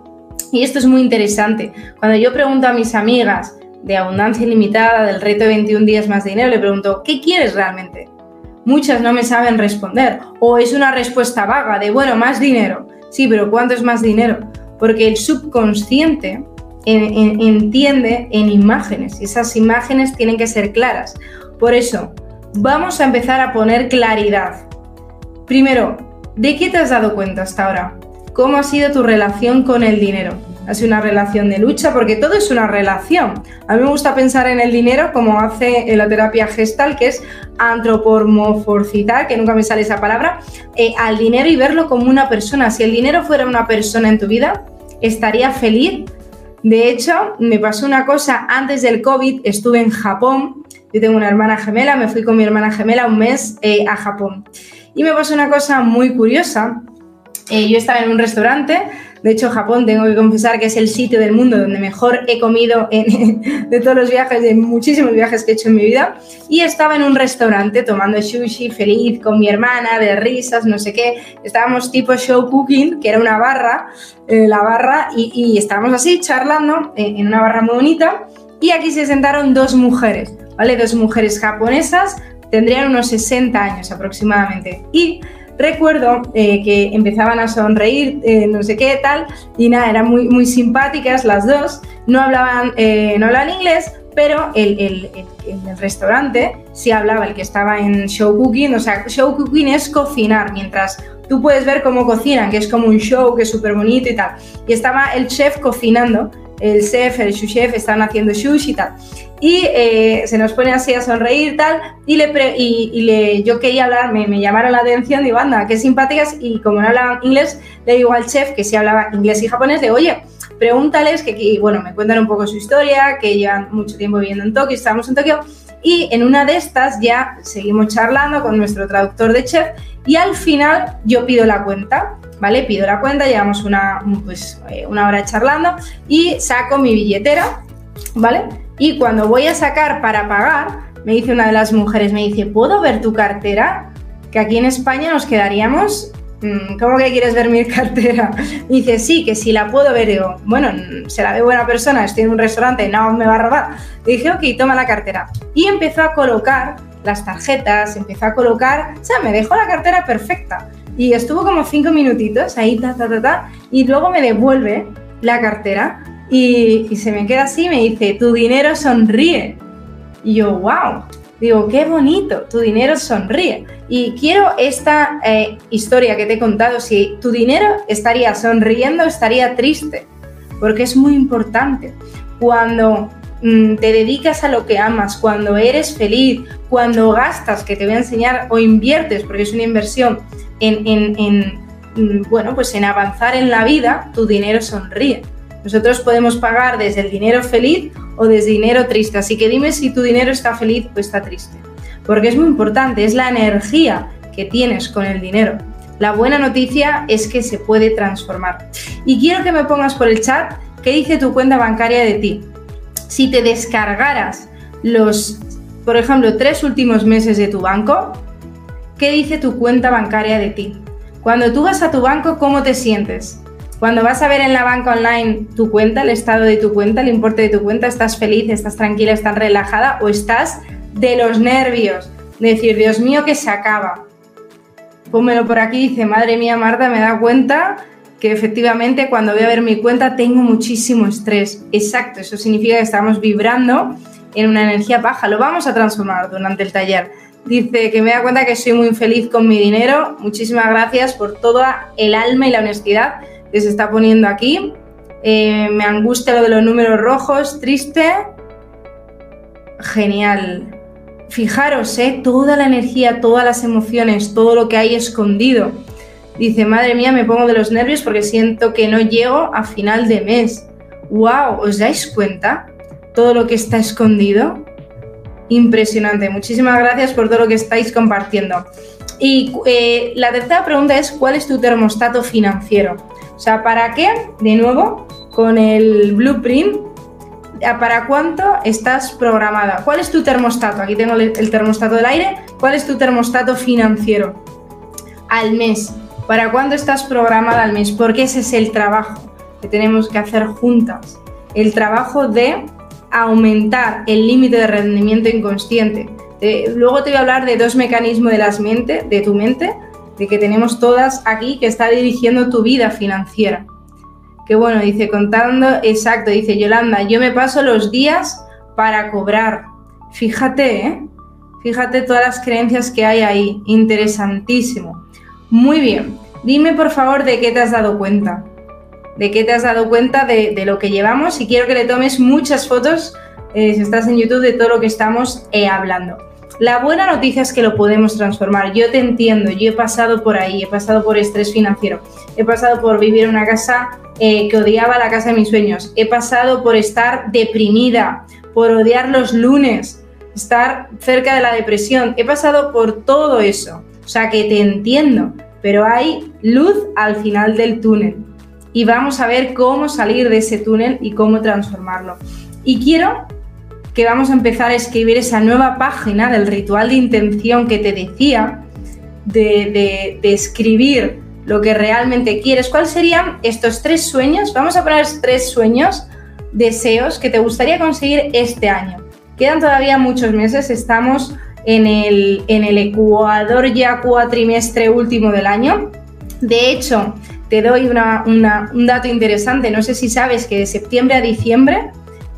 Y esto es muy interesante. Cuando yo pregunto a mis amigas de abundancia ilimitada, del reto de 21 días más dinero, le pregunto, ¿qué quieres realmente? Muchas no me saben responder. O es una respuesta vaga de, bueno, más dinero. Sí, pero ¿cuánto es más dinero? Porque el subconsciente entiende en imágenes y esas imágenes tienen que ser claras. Por eso, vamos a empezar a poner claridad. Primero, ¿de qué te has dado cuenta hasta ahora? ¿Cómo ha sido tu relación con el dinero? ¿Ha sido una relación de lucha? Porque todo es una relación. A mí me gusta pensar en el dinero como hace la terapia gestal, que es antropomorfizar, que nunca me sale esa palabra, eh, al dinero y verlo como una persona. Si el dinero fuera una persona en tu vida, estaría feliz. De hecho, me pasó una cosa antes del COVID, estuve en Japón, yo tengo una hermana gemela, me fui con mi hermana gemela un mes eh, a Japón. Y me pasó una cosa muy curiosa, eh, yo estaba en un restaurante, de hecho Japón tengo que confesar que es el sitio del mundo donde mejor he comido de todos los viajes, de muchísimos viajes que he hecho en mi vida, y estaba en un restaurante tomando sushi, feliz, con mi hermana, de risas, no sé qué, estábamos tipo show cooking, que era una barra, eh, la barra, y, estábamos así charlando eh, en una barra muy bonita, y aquí se sentaron dos mujeres, ¿vale? Dos mujeres japonesas, tendrían unos 60 años aproximadamente, y recuerdo eh, que empezaban a sonreír, eh, no sé qué tal, y nada, eran muy, muy simpáticas las dos, no hablaban, eh, no hablaban inglés, pero el, el, el, el, restaurante sí hablaba, el que estaba en show cooking, o sea, show cooking es cocinar, mientras tú puedes ver cómo cocinan, que es como un show, que es súper bonito y tal. Y estaba el chef cocinando, el chef, el sous chef, estaban haciendo sushi y tal y eh, se nos pone así a sonreír tal y le y, le yo quería hablar me, me, llamaron la atención digo anda qué simpáticas y como no hablaban inglés le digo al chef que sí hablaba inglés y japonés de oye pregúntales que, bueno me cuentan un poco su historia que llevan mucho tiempo viviendo en Tokio estamos en Tokio y en una de estas ya seguimos charlando con nuestro traductor de chef y al final yo pido la cuenta ¿vale? Pido la cuenta, llevamos una, pues, eh, una hora charlando y saco mi billetera, ¿vale? Y cuando voy a sacar para pagar, me dice una de las mujeres, me dice, ¿puedo ver tu cartera? Que aquí en España nos quedaríamos, mm, ¿cómo que quieres ver mi cartera? Dice, sí, que si la puedo ver. Digo, bueno, se la ve buena persona, estoy en un restaurante, no me va a robar. Le dije, ok, toma la cartera. Y empezó a colocar las tarjetas, empezó a colocar, o sea, me dejó la cartera perfecta. Y estuvo como cinco minutitos ahí, ta, ta, ta, ta, y luego me devuelve la cartera y, se me queda así y me dice, tu dinero sonríe. Y yo, wow, digo, qué bonito, tu dinero sonríe. Y quiero esta eh, historia que te he contado, si tu dinero estaría sonriendo, estaría triste, porque es muy importante. Cuando mm, te dedicas a lo que amas, cuando eres feliz, cuando gastas, que te voy a enseñar, o inviertes, porque es una inversión, mm, bueno, pues en avanzar en la vida, tu dinero sonríe. Nosotros podemos pagar desde el dinero feliz o desde dinero triste. Así que dime si tu dinero está feliz o está triste. Porque es muy importante, es la energía que tienes con el dinero. La buena noticia es que se puede transformar. Y quiero que me pongas por el chat qué dice tu cuenta bancaria de ti. Si te descargaras los, por ejemplo, tres últimos meses de tu banco, ¿qué dice tu cuenta bancaria de ti? Cuando tú vas a tu banco, ¿cómo te sientes? Cuando vas a ver en la banca online tu cuenta, el estado de tu cuenta, el importe de tu cuenta, ¿estás feliz, estás tranquila, estás relajada o estás de los nervios? De decir, Dios mío, que se acaba. Pónmelo por aquí, dice, madre mía, Marta, me da cuenta que efectivamente cuando voy a ver mi cuenta tengo muchísimo estrés. Exacto, eso significa que estamos vibrando en una energía baja. Lo vamos a transformar durante el taller. Dice que me da cuenta que soy muy feliz con mi dinero. Muchísimas gracias por toda el alma y la honestidad que se está poniendo aquí. Eh, me angustia lo de los números rojos, triste. Genial. Fijaros, ¿eh? toda la energía, todas las emociones, todo lo que hay escondido. Dice, madre mía, me pongo de los nervios porque siento que no llego a final de mes. ¡Wow! ¿Os dais cuenta? Todo lo que está escondido. Impresionante. Muchísimas gracias por todo lo que estáis compartiendo. Y eh, la tercera pregunta es, ¿cuál es tu termostato financiero? O sea, ¿para qué? De nuevo, con el blueprint, ¿para cuánto estás programada? ¿Cuál es tu termostato? Aquí tengo el termostato del aire. ¿Cuál es tu termostato financiero? Al mes. ¿Para cuándo estás programada al mes? Porque ese es el trabajo. que tenemos que hacer juntas. El trabajo de aumentar el límite de rendimiento inconsciente. luego te voy a hablar de dos mecanismos de, las mente, de tu mente, de que tenemos todas aquí, que está dirigiendo tu vida financiera. Que bueno, dice, contando, exacto, dice Yolanda, yo me paso los días para cobrar. Fíjate, ¿eh? Fíjate todas las creencias que hay ahí. Interesantísimo. Muy bien. Dime por favor de qué te has dado cuenta. De qué te has dado cuenta de, lo que llevamos y quiero que le tomes muchas fotos, eh, si estás en YouTube, de todo lo que estamos eh, hablando. La buena noticia es que lo podemos transformar. Yo te entiendo, yo he pasado por ahí, he pasado por estrés financiero, he pasado por vivir en una casa eh, que odiaba la casa de mis sueños, he pasado por estar deprimida, por odiar los lunes, estar cerca de la depresión, he pasado por todo eso. O sea que te entiendo, pero hay luz al final del túnel y vamos a ver cómo salir de ese túnel y cómo transformarlo. Y quiero que vamos a empezar a escribir esa nueva página del ritual de intención que te decía, de, escribir lo que realmente quieres. ¿Cuáles serían estos tres sueños? Vamos a poner tres sueños, deseos que te gustaría conseguir este año. Quedan todavía muchos meses, estamos en el, en el ecuador ya cuatrimestre último del año. De hecho, te doy un dato interesante. No sé si sabes que de septiembre a diciembre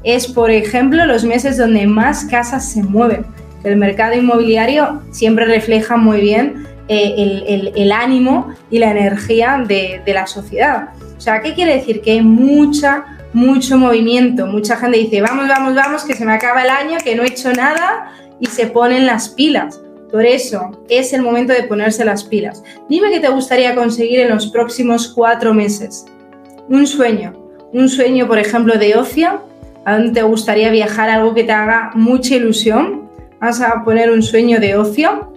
es, por ejemplo, los meses donde más casas se mueven. El mercado inmobiliario siempre refleja muy bien eh, el, ánimo y la energía de, de la sociedad. O sea, ¿qué quiere decir? Que hay mucha, mucho movimiento. Mucha gente dice, vamos, vamos, vamos, que se me acaba el año, que no he hecho nada y se ponen las pilas. Por eso es el momento de ponerse las pilas. Dime qué te gustaría conseguir en los próximos cuatro meses. Un sueño. Un sueño, por ejemplo, de ocio. ¿A dónde te gustaría viajar? Algo que te haga mucha ilusión. Vas a poner un sueño de ocio.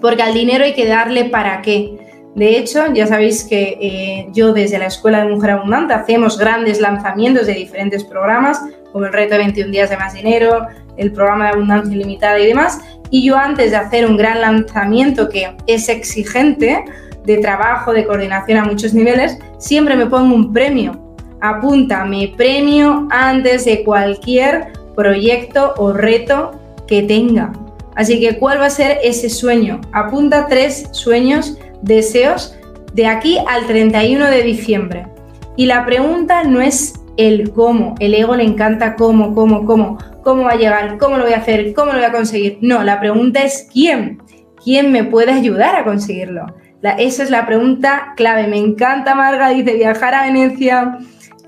Porque al dinero hay que darle para qué. De hecho, ya sabéis que eh, yo desde la Escuela de Mujer Abundante hacemos grandes lanzamientos de diferentes programas, como el reto de 21 días de más dinero, el programa de abundancia ilimitada y demás. Y yo antes de hacer un gran lanzamiento que es exigente, de trabajo, de coordinación a muchos niveles, siempre me pongo un premio. Apunta mi premio antes de cualquier proyecto o reto que tenga. Así que, ¿cuál va a ser ese sueño? Apunta tres sueños, deseos de aquí al 31 de diciembre. Y la pregunta no es el cómo, el ego le encanta cómo, cómo, cómo cómo va a llegar, cómo lo voy a hacer, cómo lo voy a conseguir. No, la pregunta es quién. ¿Quién me puede ayudar a conseguirlo? esa es la pregunta clave. Me encanta, Marga, dice viajar a Venecia.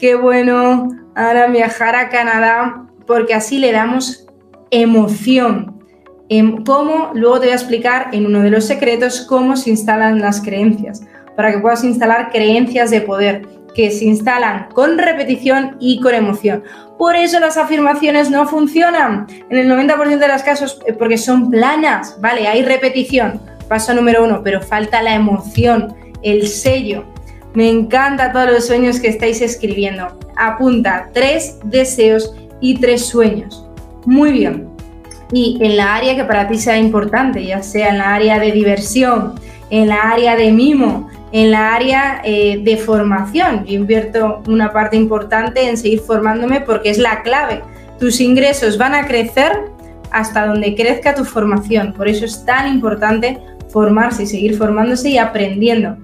Qué bueno. Ahora viajar a Canadá, porque así le damos emoción. Em, cómo, luego te voy a explicar en uno de los secretos cómo se instalan las creencias, para que puedas instalar creencias de poder que se instalan con repetición y con emoción. Por eso las afirmaciones no funcionan en el 90% de los casos eh, porque son planas, ¿vale? Hay repetición, paso número uno, pero falta la emoción, el sello. Me encanta todos los sueños que estáis escribiendo. Apunta tres deseos y tres sueños. Muy bien. Y en la área que para ti sea importante, ya sea en la área de diversión, en la área de mimo, en la área eh, de formación. Yo invierto una parte importante en seguir formándome porque es la clave. Tus ingresos van a crecer hasta donde crezca tu formación. Por eso es tan importante formarse y seguir formándose y aprendiendo.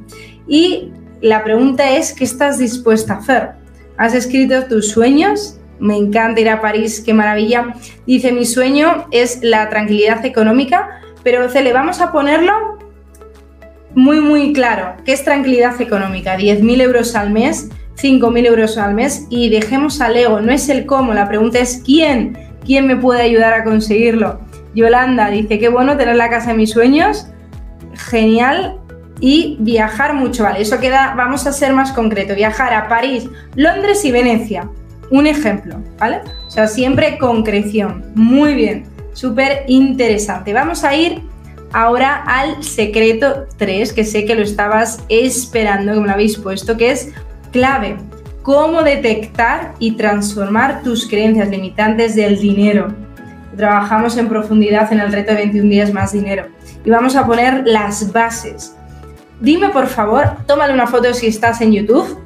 Y la pregunta es, ¿qué estás dispuesta a hacer? ¿Has escrito tus sueños? Me encanta ir a París, qué maravilla. Dice, mi sueño es la tranquilidad económica, pero Cele, vamos a ponerlo muy, muy claro. ¿Qué es tranquilidad económica? 10.000 euros al mes, 5.000 euros al mes y dejemos al ego. No es el cómo, la pregunta es quién. ¿Quién me puede ayudar a conseguirlo? Yolanda dice, qué bueno tener la casa de mis sueños. Genial. Y viajar mucho, vale. Eso queda, vamos a ser más concreto. Viajar a París, Londres y Venecia. Un ejemplo, ¿vale? O sea, siempre concreción. Muy bien. Súper interesante. Vamos a ir ahora al secreto 3, que sé que lo estabas esperando, que me lo habéis puesto, que es clave. Cómo detectar y transformar tus creencias limitantes del dinero. Trabajamos en profundidad en el reto de 21 días más dinero. Y vamos a poner las bases. Dime por favor, tómale una foto si estás en YouTube.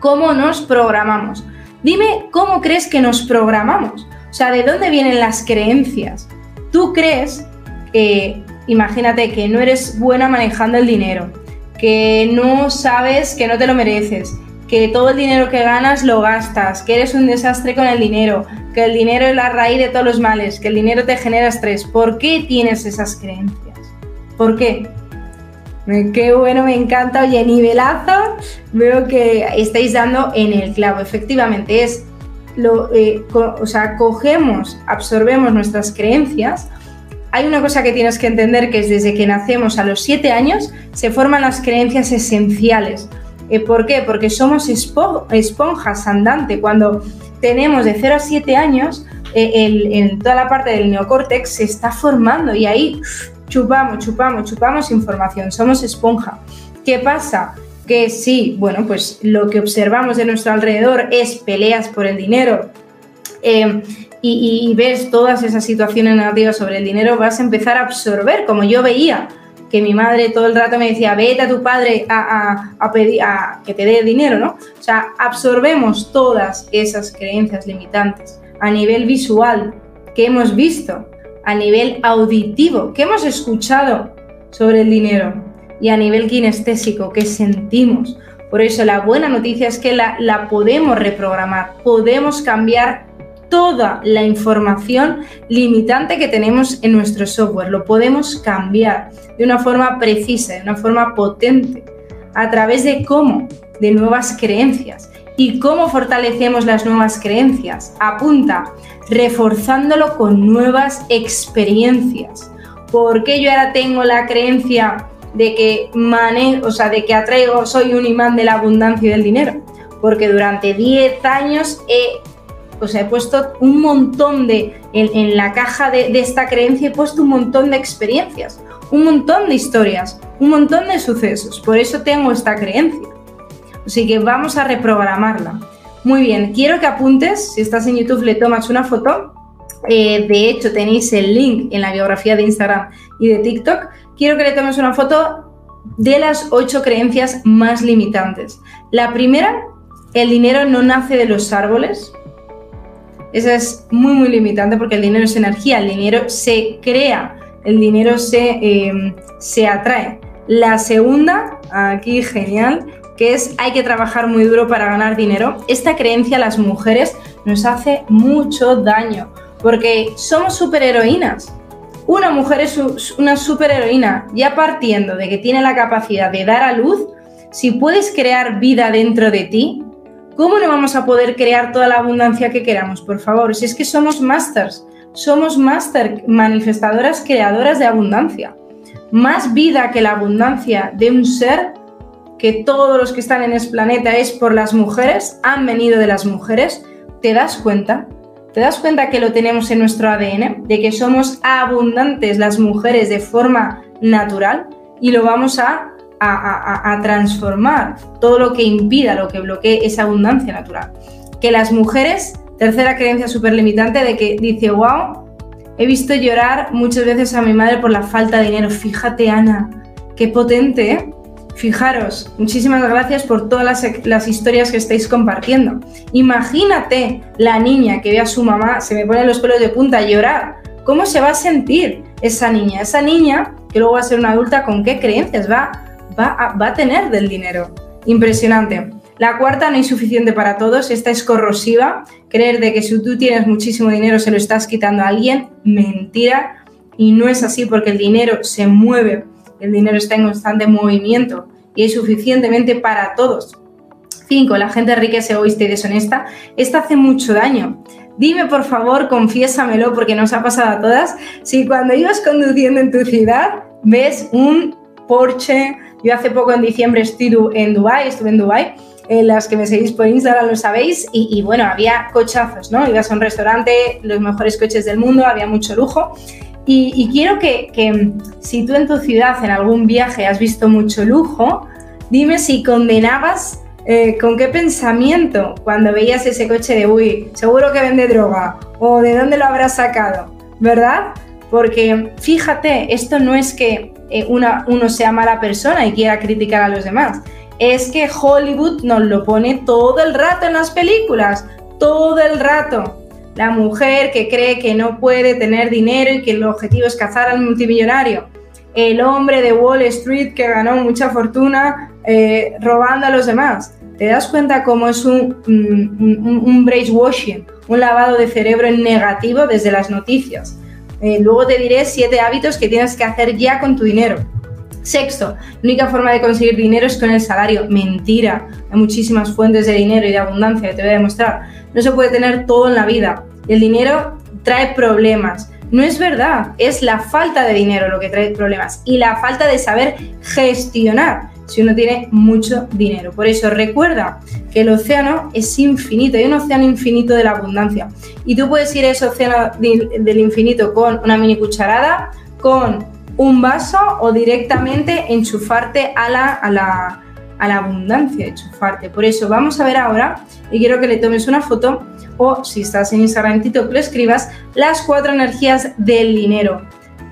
¿Cómo nos programamos? Dime cómo crees que nos programamos. O sea, ¿de dónde vienen las creencias? Tú crees que, imagínate, que no eres buena manejando el dinero, que no sabes que no te lo mereces, que todo el dinero que ganas lo gastas, que eres un desastre con el dinero, que el dinero es la raíz de todos los males, que el dinero te genera estrés. ¿Por qué tienes esas creencias? ¿Por qué? Qué bueno, me encanta. Oye, nivelazo. Veo que estáis dando en el clavo. Efectivamente, es lo, eh, o sea, cogemos, absorbemos nuestras creencias. Hay una cosa que tienes que entender que es desde que nacemos a los siete años se forman las creencias esenciales. Eh, ¿Por qué? Porque somos esponjas andante. Cuando tenemos de 0 a 7 años, eh, en toda la parte del neocórtex se está formando y ahí chupamos, chupamos, chupamos información, somos esponja. ¿Qué pasa? Que sí, bueno, pues lo que observamos de nuestro alrededor es peleas por el dinero, eh, y, ves todas esas situaciones negativas sobre el dinero, vas a empezar a absorber, como yo veía que mi madre todo el rato me decía, vete a tu padre a, pedir a que te dé dinero, ¿no? O sea, absorbemos todas esas creencias limitantes a nivel visual que hemos visto, a nivel auditivo que hemos escuchado sobre el dinero y a nivel kinestésico que sentimos. Por eso la buena noticia es que la, la podemos reprogramar, podemos cambiar toda la información limitante que tenemos en nuestro software. Lo podemos cambiar de una forma precisa, de una forma potente, a través de cómo, de nuevas creencias. ¿Y cómo fortalecemos las nuevas creencias? Apunta, reforzándolo con nuevas experiencias. Porque yo ahora tengo la creencia de que o sea, de que atraigo, soy un imán de la abundancia y del dinero? Porque durante 10 años he sea, he puesto un montón de, en, la caja de, esta creencia he puesto un montón de experiencias, un montón de historias, un montón de sucesos. Por eso tengo esta creencia. Así que vamos a reprogramarla. Muy bien, quiero que apuntes, si estás en YouTube le tomas una foto. Eh, de hecho, tenéis el link en la biografía de Instagram y de TikTok. Quiero que le tomes una foto de las ocho creencias más limitantes. La primera, el dinero no nace de los árboles, esa es muy, muy limitante porque el dinero es energía, el dinero se crea, el dinero se, em, se atrae. La segunda, aquí genial, que es hay que trabajar muy duro para ganar dinero. Esta creencia a las mujeres nos hace mucho daño porque somos superheroínas. Una mujer es una superheroína, ya partiendo de que tiene la capacidad de dar a luz, si puedes crear vida dentro de ti, ¿Cómo no vamos a poder crear toda la abundancia que queramos? Por favor, si es que somos masters, somos master manifestadoras creadoras de abundancia. Más vida que la abundancia de un ser que todos los que están en este planeta es por las mujeres, han venido de las mujeres, ¿te das cuenta? ¿Te das cuenta que lo tenemos en nuestro ADN? De que somos abundantes las mujeres de forma natural y lo vamos a a, transformar todo lo que impida, lo que bloquee esa abundancia natural. Que las mujeres, tercera creencia súper limitante de que dice, wow, he visto llorar muchas veces a mi madre por la falta de dinero. Fíjate, Ana, qué potente, ¿eh? Fijaros, muchísimas gracias por todas las, historias que estáis compartiendo. Imagínate la niña que ve a su mamá, se me ponen los pelos de punta a llorar. ¿Cómo se va a sentir esa niña? Esa niña, que luego va a ser una adulta, ¿con qué creencias va va a, tener del dinero. Impresionante. La cuarta no es suficiente para todos, esta es corrosiva. Creer de que si tú tienes muchísimo dinero se lo estás quitando a alguien, mentira. Y no es así porque el dinero se mueve, el dinero está en constante movimiento y es suficientemente para todos. Cinco, La gente rica es egoísta y deshonesta. Esta hace mucho daño. Dime por favor, confiésamelo porque nos ha pasado a todas, si cuando ibas conduciendo en tu ciudad ves un Porsche, yo hace poco en diciembre estuve en Dubai, estuve en Dubai, en las que me seguís por Instagram lo sabéis, y, bueno, había cochazos, ¿no? Ibas a un restaurante, los mejores coches del mundo, había mucho lujo. Y, quiero que, que, si tú en tu ciudad, en algún viaje, has visto mucho lujo, dime si condenabas eh, con qué pensamiento cuando veías ese coche de, uy, seguro que vende droga, o de dónde lo habrás sacado, ¿verdad? Porque fíjate, esto no es que eh, uno sea mala persona y quiera criticar a los demás. es que Hollywood nos lo pone todo el rato en las películas, todo el rato. La mujer que cree que no puede tener dinero y que el objetivo es cazar al multimillonario. El hombre de Wall Street que ganó mucha fortuna eh, robando a los demás. ¿Te das cuenta cómo es un, un, un, brainwashing, un lavado de cerebro en negativo desde las noticias? Eh, luego te diré siete hábitos que tienes que hacer ya con tu dinero. Sexto, la única forma de conseguir dinero es con el salario. Mentira. Hay muchísimas fuentes de dinero y de abundancia que te voy a demostrar. No se puede tener todo en la vida. El dinero trae problemas. No es verdad, es la falta de dinero lo que trae problemas y la falta de saber gestionar si uno tiene mucho dinero. Por eso recuerda que el océano es infinito, hay un océano infinito de la abundancia. Y tú puedes ir a ese océano del infinito con una mini cucharada, con un vaso o directamente enchufarte a la, a la, a la abundancia, enchufarte. Por eso vamos a ver ahora, y quiero que le tomes una foto, o si estás en Instagram TikTok, lo escribas, las cuatro energías del dinero.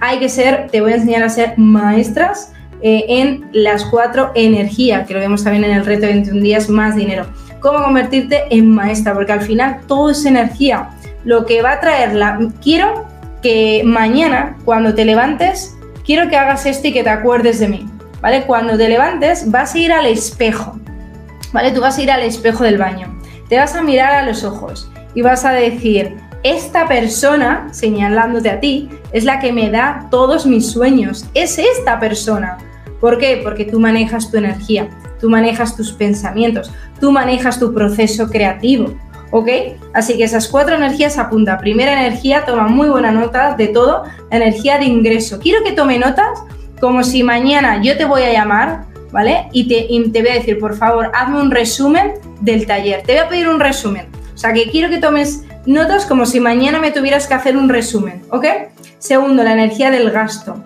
Hay que ser, te voy a enseñar a ser maestras eh, en las cuatro energías, que lo vemos también en el reto de 21 días más dinero. Cómo convertirte en maestra, porque al final todo es energía. Lo que va a traer la... Quiero que mañana, cuando te levantes, quiero que hagas esto y que te acuerdes de mí, ¿vale? Cuando te levantes vas a ir al espejo, ¿vale? Tú vas a ir al espejo del baño, te vas a mirar a los ojos y vas a decir, esta persona, señalándote a ti, es la que me da todos mis sueños, es esta persona. ¿Por qué? Porque tú manejas tu energía, tú manejas tus pensamientos, tú manejas tu proceso creativo. ¿ok? Así que esas cuatro energías apunta. Primera energía, toma muy buena nota de todo, energía de ingreso. Quiero que tome notas como si mañana yo te voy a llamar, ¿vale? Y te, voy a decir, por favor, hazme un resumen del taller. Te voy a pedir un resumen. O sea, que quiero que tomes notas como si mañana me tuvieras que hacer un resumen, ¿ok? Segundo, la energía del gasto.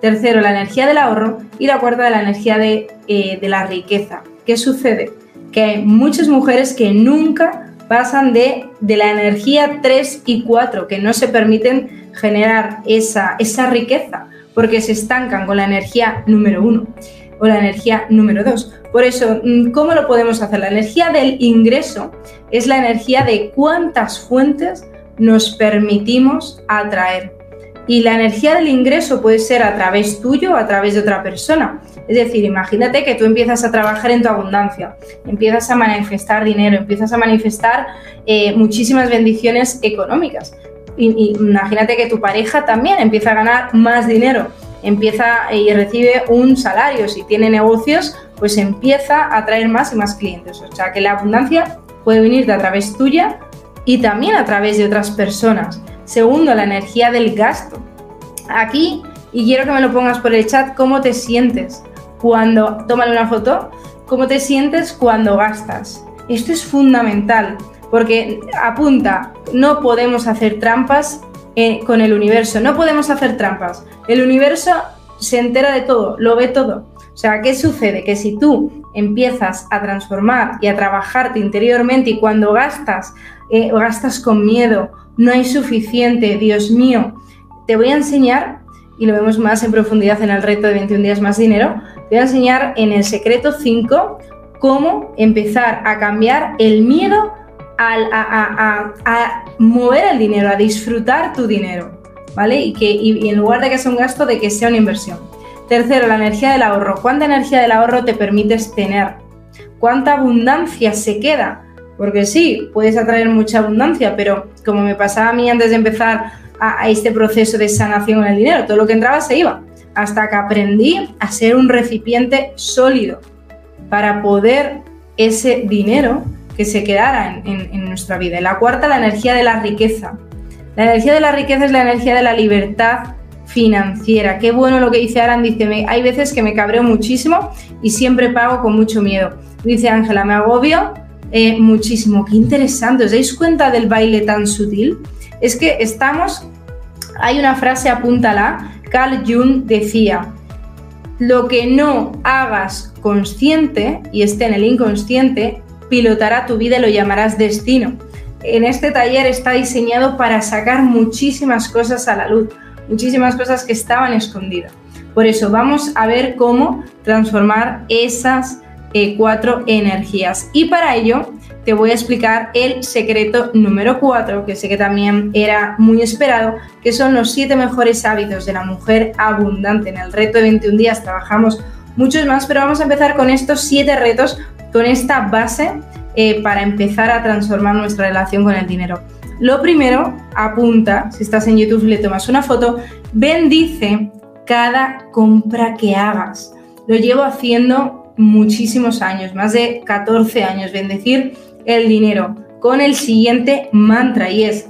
Tercero, la energía del ahorro. Y la cuarta, la energía de, eh, la riqueza. ¿Qué sucede? Que hay muchas mujeres que nunca pasan de, la energía 3 y 4, que no se permiten generar esa riqueza, porque se estancan con la energía número 1 o la energía número 2. Por eso, mm, ¿cómo lo podemos hacer? La energía del ingreso es la energía de cuántas fuentes nos permitimos atraer. Y la energía del ingreso puede ser a través tuyo o a través de otra persona. Es decir, imagínate que tú empiezas a trabajar en tu abundancia, empiezas a manifestar dinero, empiezas a manifestar eh, muchísimas bendiciones económicas. Imagínate que tu pareja también empieza a ganar más dinero, empieza y recibe un salario. Si tiene negocios, pues empieza a traer más y más clientes. O sea que la abundancia puede venir de a través tuya y también a través de otras personas. Segundo, la energía del gasto. Aquí, y quiero que me lo pongas por el chat, ¿cómo te sientes? cuando, tómale una foto, cómo te sientes cuando gastas. Esto es fundamental porque apunta, no podemos hacer trampas eh, con el universo, no podemos hacer trampas. El universo se entera de todo, lo ve todo. O sea, ¿qué sucede? Que si tú empiezas a transformar y a trabajarte interiormente y cuando gastas, eh, gastas con miedo, no hay suficiente, Dios mío, te voy a enseñar, y lo vemos más en profundidad en el reto de 21 días más dinero, te voy a enseñar en el secreto 5 cómo empezar a cambiar el miedo a, mover el dinero, a disfrutar tu dinero, ¿vale? Y, que, en lugar de que sea un gasto, de que sea una inversión. Tercero, la energía del ahorro. ¿Cuánta energía del ahorro te permites tener? ¿Cuánta abundancia se queda? Porque sí, puedes atraer mucha abundancia, pero como me pasaba a mí antes de empezar a, a este proceso de sanación en el dinero, todo lo que entraba se iba hasta que aprendí a ser un recipiente sólido para poder ese dinero que se quedara en, nuestra vida. Y la cuarta, la energía de la riqueza. La energía de la riqueza es la energía de la libertad financiera. Qué bueno lo que dice Aran, dice, hay veces que me cabreo muchísimo y siempre pago con mucho miedo. Dice Ángela, me agobio eh, muchísimo. Qué interesante, ¿os dais cuenta del baile tan sutil? Es que estamos, hay una frase, apúntala, Carl Jung decía, lo que no hagas consciente y esté en el inconsciente, pilotará tu vida y lo llamarás destino. En este taller está diseñado para sacar muchísimas cosas a la luz, muchísimas cosas que estaban escondidas. Por eso vamos a ver cómo transformar esas eh, cuatro energías. Y para ello te voy a explicar el secreto número 4, que sé que también era muy esperado, que son los siete mejores hábitos de la mujer abundante. En el reto de 21 días trabajamos muchos más, pero vamos a empezar con estos siete retos, con esta base eh, para empezar a transformar nuestra relación con el dinero. Lo primero, apunta, si estás en YouTube le tomas una foto, bendice cada compra que hagas. Lo llevo haciendo muchísimos años, más de 14 años, bendecir el dinero con el siguiente mantra y es,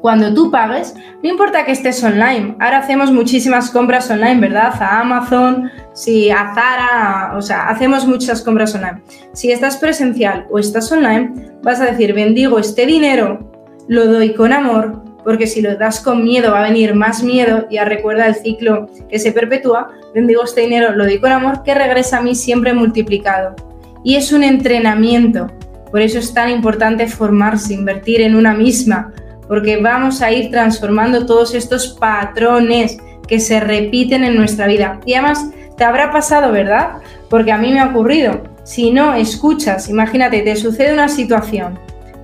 cuando tú pagues, no importa que estés online, ahora hacemos muchísimas compras online, ¿verdad? A Amazon, si a Zara, o sea, hacemos muchas compras online. Si estás presencial o estás online, vas a decir, bendigo este dinero, lo doy con amor, porque si lo das con miedo va a venir más miedo, ya recuerda el ciclo que se perpetúa, bendigo este dinero, lo doy con amor, que regresa a mí siempre multiplicado. Y es un entrenamiento, por eso es tan importante formarse, invertir en una misma, porque vamos a ir transformando todos estos patrones que se repiten en nuestra vida. Y además te habrá pasado, ¿verdad? Porque a mí me ha ocurrido. Si no escuchas, imagínate, te sucede una situación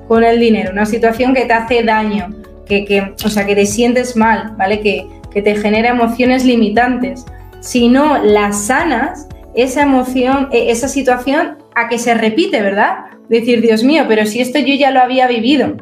con el dinero, una situación que te hace daño, que, o sea, que te sientes mal, ¿vale? Que, que te genera emociones limitantes. Si no las sanas, esa emoción, e, esa situación a que se repite, ¿verdad? decir, Dios mío, pero si esto yo ya lo había vivido,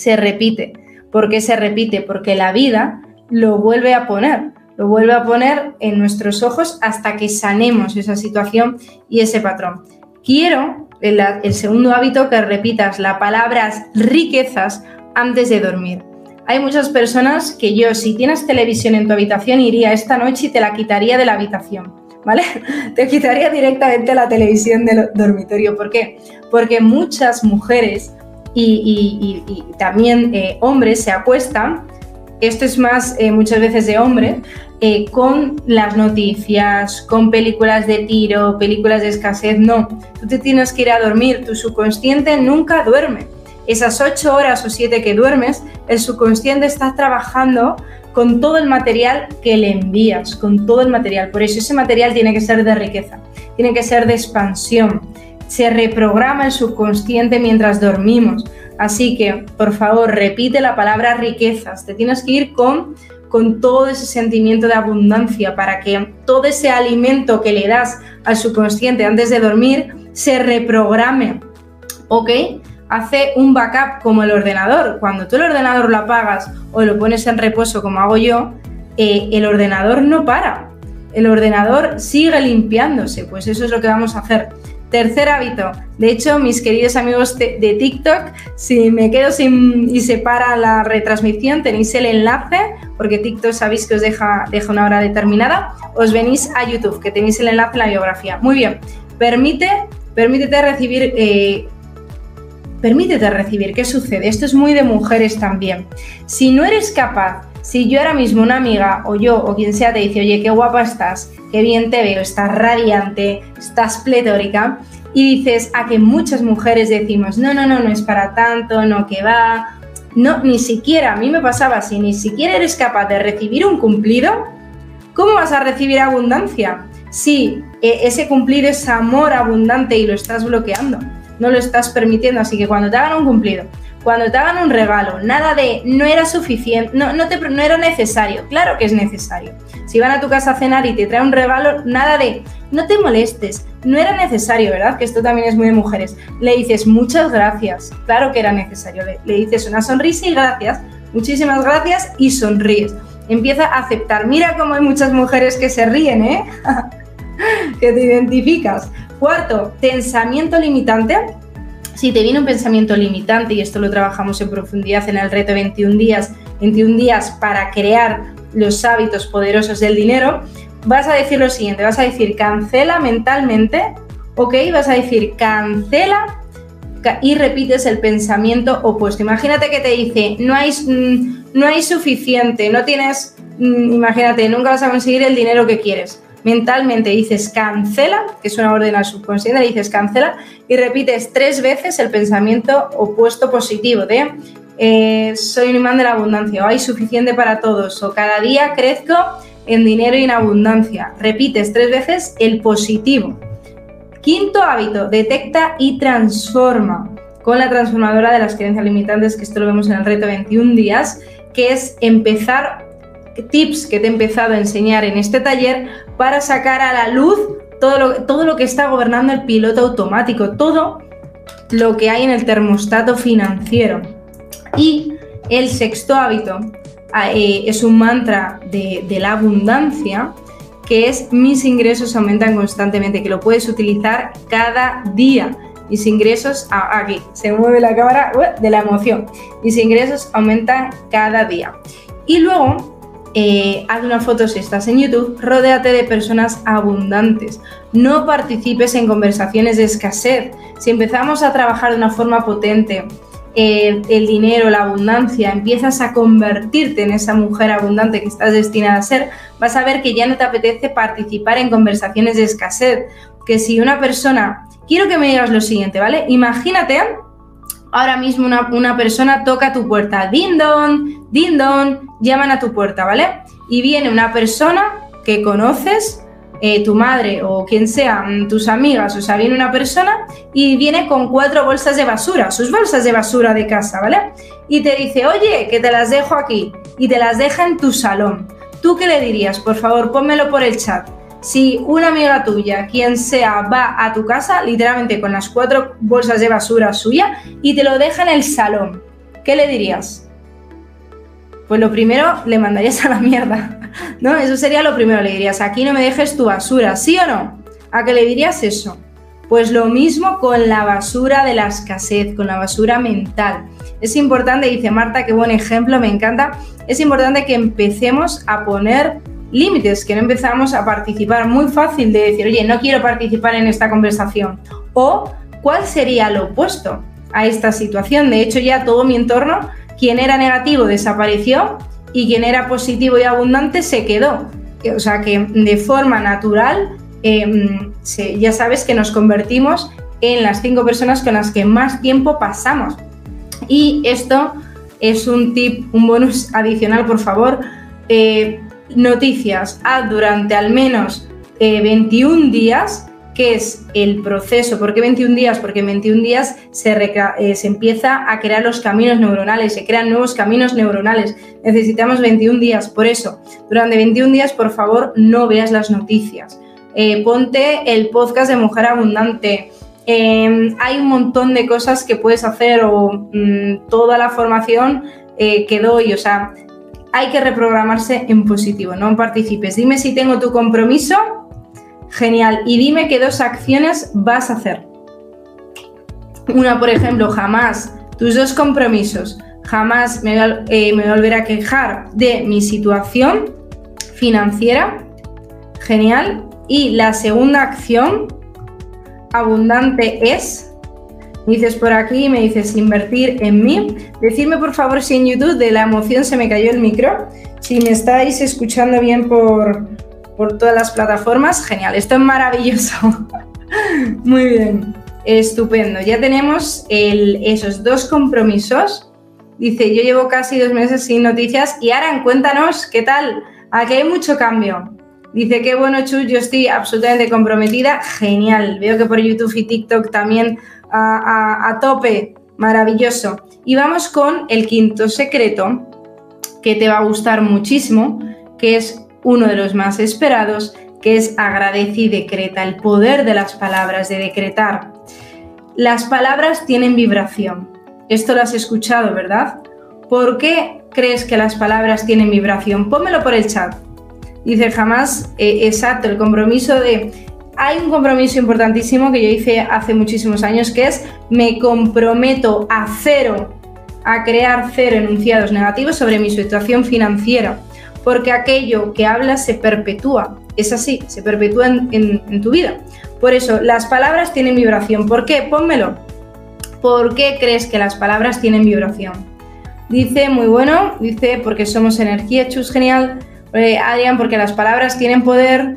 se repite. ¿Por qué se repite? Porque la vida lo vuelve a poner, lo vuelve a poner en nuestros ojos hasta que sanemos esa situación y ese patrón. Quiero, el, segundo hábito, que repitas las palabras riquezas antes de dormir. Hay muchas personas que yo, si tienes televisión en tu habitación, iría esta noche y te la quitaría de la habitación ¿vale? Te quitaría directamente la televisión del dormitorio. ¿Por qué? Porque muchas mujeres y, también eh, hombres se acuestan, esto es más eh, muchas veces de hombre, eh, con las noticias, con películas de tiro, películas de escasez. No, tú te tienes que ir a dormir, tu subconsciente nunca duerme. Esas ocho horas o siete que duermes, el subconsciente está trabajando con todo el material que le envías, con todo el material. Por eso ese material tiene que ser de riqueza, tiene que ser de expansión. Se reprograma el subconsciente mientras dormimos. Así que, por favor, repite la palabra riquezas. Te tienes que ir con, con todo ese sentimiento de abundancia para que todo ese alimento que le das al subconsciente antes de dormir se reprograme. ¿Ok? hace un backup como el ordenador. Cuando tú el ordenador lo apagas o lo pones en reposo como hago yo, eh, el ordenador no para. El ordenador sigue limpiándose. Pues eso es lo que vamos a hacer. Tercer hábito. De hecho, mis queridos amigos de, TikTok, si me quedo sin y se para la retransmisión, tenéis el enlace, porque TikTok sabéis que os deja, deja una hora determinada. Os venís a YouTube, que tenéis el enlace en la biografía. Muy bien. Permite, permítete recibir eh, Permítete recibir. ¿Qué sucede? Esto es muy de mujeres también. Si no eres capaz, si yo ahora mismo una amiga o yo o quien sea te dice, oye, qué guapa estás, qué bien te veo, estás radiante, estás pletórica, y dices a que muchas mujeres decimos, no, no, no, no es para tanto, no que va, no, ni siquiera, a mí me pasaba, si ni siquiera eres capaz de recibir un cumplido, ¿cómo vas a recibir abundancia? Si e, ese cumplido es amor abundante y lo estás bloqueando no lo estás permitiendo. Así que cuando te hagan un cumplido, cuando te hagan un regalo, nada de no era suficiente, no, no, te, no era necesario. Claro que es necesario. Si van a tu casa a cenar y te traen un regalo, nada de no te molestes, no era necesario, ¿verdad? Que esto también es muy de mujeres. Le dices muchas gracias, claro que era necesario. Le, le dices una sonrisa y gracias, muchísimas gracias y sonríes. Empieza a aceptar. Mira cómo hay muchas mujeres que se ríen, ¿eh? que te identificas. Cuarto, pensamiento limitante. Si te viene un pensamiento limitante, y esto lo trabajamos en profundidad en el reto 21 días, 21 días para crear los hábitos poderosos del dinero, vas a decir lo siguiente, vas a decir cancela mentalmente, ¿ok? Vas a decir cancela y repites el pensamiento opuesto. Imagínate que te dice, no hay, mm, no hay suficiente, no tienes, mm, imagínate, nunca vas a conseguir el dinero que quieres mentalmente dices cancela, que es una orden al subconsciente, dices cancela y repites tres veces el pensamiento opuesto positivo de eh, soy un imán de la abundancia o hay suficiente para todos o cada día crezco en dinero y en abundancia. Repites tres veces el positivo. Quinto hábito, detecta y transforma con la transformadora de las creencias limitantes, que esto lo vemos en el reto 21 días, que es empezar tips que te he empezado a enseñar en este taller para sacar a la luz todo lo, todo lo que está gobernando el piloto automático, todo lo que hay en el termostato financiero. Y el sexto hábito ah, eh, es un mantra de, de la abundancia que es mis ingresos aumentan constantemente, que lo puedes utilizar cada día. Mis ingresos, ah, aquí, se mueve la cámara de la emoción. Mis ingresos aumentan cada día. Y luego eh, haz una foto si estás en YouTube, rodéate de personas abundantes. No participes en conversaciones de escasez. Si empezamos a trabajar de una forma potente, eh, el dinero, la abundancia, empiezas a convertirte en esa mujer abundante que estás destinada a ser, vas a ver que ya no te apetece participar en conversaciones de escasez. Que si una persona, quiero que me digas lo siguiente, ¿vale? Imagínate ahora mismo una, persona toca tu puerta, din don, din don, llaman a tu puerta, ¿vale? Y viene una persona que conoces, eh, tu madre o quien sea, mm, tus amigas, o sea, viene una persona y viene con cuatro bolsas de basura, sus bolsas de basura de casa, ¿vale? Y te dice, oye, que te las dejo aquí y te las deja en tu salón. ¿Tú qué le dirías? Por favor, pónmelo por el chat si una amiga tuya, quien sea, va a tu casa, literalmente con las cuatro bolsas de basura suya, y te lo deja en el salón, ¿qué le dirías? Pues lo primero, le mandarías a la mierda, ¿no? Eso sería lo primero, le dirías, aquí no me dejes tu basura, ¿sí o no? ¿A qué le dirías eso? Pues lo mismo con la basura de la escasez, con la basura mental. Es importante, dice Marta, qué buen ejemplo, me encanta, es importante que empecemos a poner límites, que no empezamos a participar. Muy fácil de decir, oye, no quiero participar en esta conversación. O, ¿cuál sería lo opuesto a esta situación? De hecho, ya todo mi entorno, quien era negativo desapareció y quien era positivo y abundante se quedó. O sea que de forma natural, em, ya sabes que nos convertimos en las cinco personas con las que más tiempo pasamos. Y esto es un tip, un bonus adicional, por favor. Eh, noticias a durante al menos 21 eh, días, que es el proceso. ¿Por qué 21 días? Porque en 21 días se, eh, se, empieza a crear los caminos neuronales, se crean nuevos caminos neuronales. Necesitamos 21 días. Por eso, durante 21 días, por favor, no veas las noticias. Eh, ponte el podcast de Mujer Abundante. Em, hay un montón de cosas que puedes hacer o mm, toda la formación que doy, o sea, hay que reprogramarse en positivo, no participes. Dime si tengo tu compromiso, genial, y dime qué dos acciones vas a hacer. Una, por ejemplo, jamás, tus dos compromisos, jamás me, eh, me volveré a quejar de mi situación financiera, genial. Y la segunda acción abundante es dices por aquí, me dices invertir en mí. Decidme por favor si en YouTube de la emoción se me cayó el micro. Si me estáis escuchando bien por, por todas las plataformas, genial. Esto es maravilloso. Muy bien. Estupendo. Ya tenemos esos dos compromisos. Dice, yo llevo casi dos meses sin noticias y Aran, cuéntanos, ¿qué tal? Aquí hay mucho cambio. Dice, qué bueno, Chu, yo estoy absolutamente comprometida. Genial. Veo que por YouTube y TikTok también a, tope, maravilloso. Y vamos con el quinto secreto, que te va a gustar muchísimo, que es uno de los más esperados, que es agradece y decreta, el poder de las palabras, de decretar. Las palabras tienen vibración. Esto lo has escuchado, ¿verdad? ¿Por qué crees que las palabras tienen vibración? Pónmelo por el chat. Dice jamás, eh, exacto, el compromiso de hay un compromiso importantísimo que yo hice hace muchísimos años, que es me comprometo a cero, a crear cero enunciados negativos sobre mi situación financiera, porque aquello que hablas se perpetúa, es así, se perpetúa en, tu vida. Por eso, las palabras tienen vibración. ¿Por qué? Pónmelo. ¿Por qué crees que las palabras tienen vibración? Dice, muy bueno, dice, porque somos energía, chus, genial. Eh, Adrián, porque las palabras tienen poder,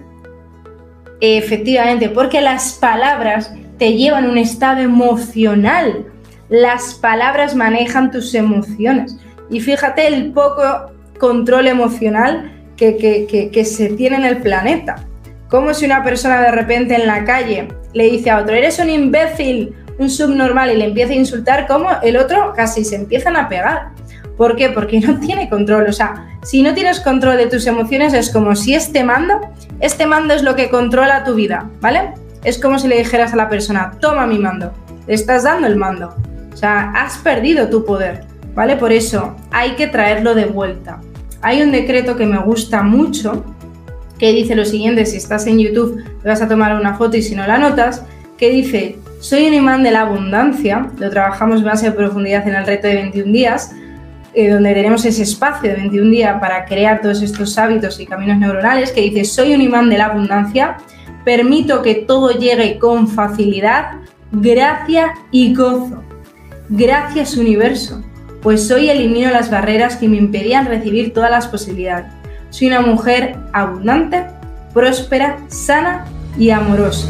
Efectivamente, porque las palabras te llevan a un estado emocional. Las palabras manejan tus emociones. Y fíjate el poco control emocional que, se tiene en el planeta. Como si una persona de repente en la calle le dice a otro, eres un imbécil, un subnormal y le empieza a insultar, como el otro casi se empiezan a pegar. ¿Por qué? Porque no tiene control. O sea, si no tienes control de tus emociones, es como si este mando, este mando es lo que controla tu vida, ¿vale? Es como si le dijeras a la persona, toma mi mando, le estás dando el mando. O sea, has perdido tu poder, ¿vale? Por eso hay que traerlo de vuelta. Hay un decreto que me gusta mucho que dice lo siguiente, si estás en YouTube vas a tomar una foto y si no la notas, que dice, soy un imán de la abundancia, lo trabajamos más en profundidad en el reto de 21 días, eh, donde tenemos ese espacio de 21 días para crear todos estos hábitos y caminos neuronales, que dice, soy un imán de la abundancia, permito que todo llegue con facilidad, gracia y gozo. Gracias universo, pues hoy elimino las barreras que me impedían recibir todas las posibilidades. Soy una mujer abundante, próspera, sana y amorosa.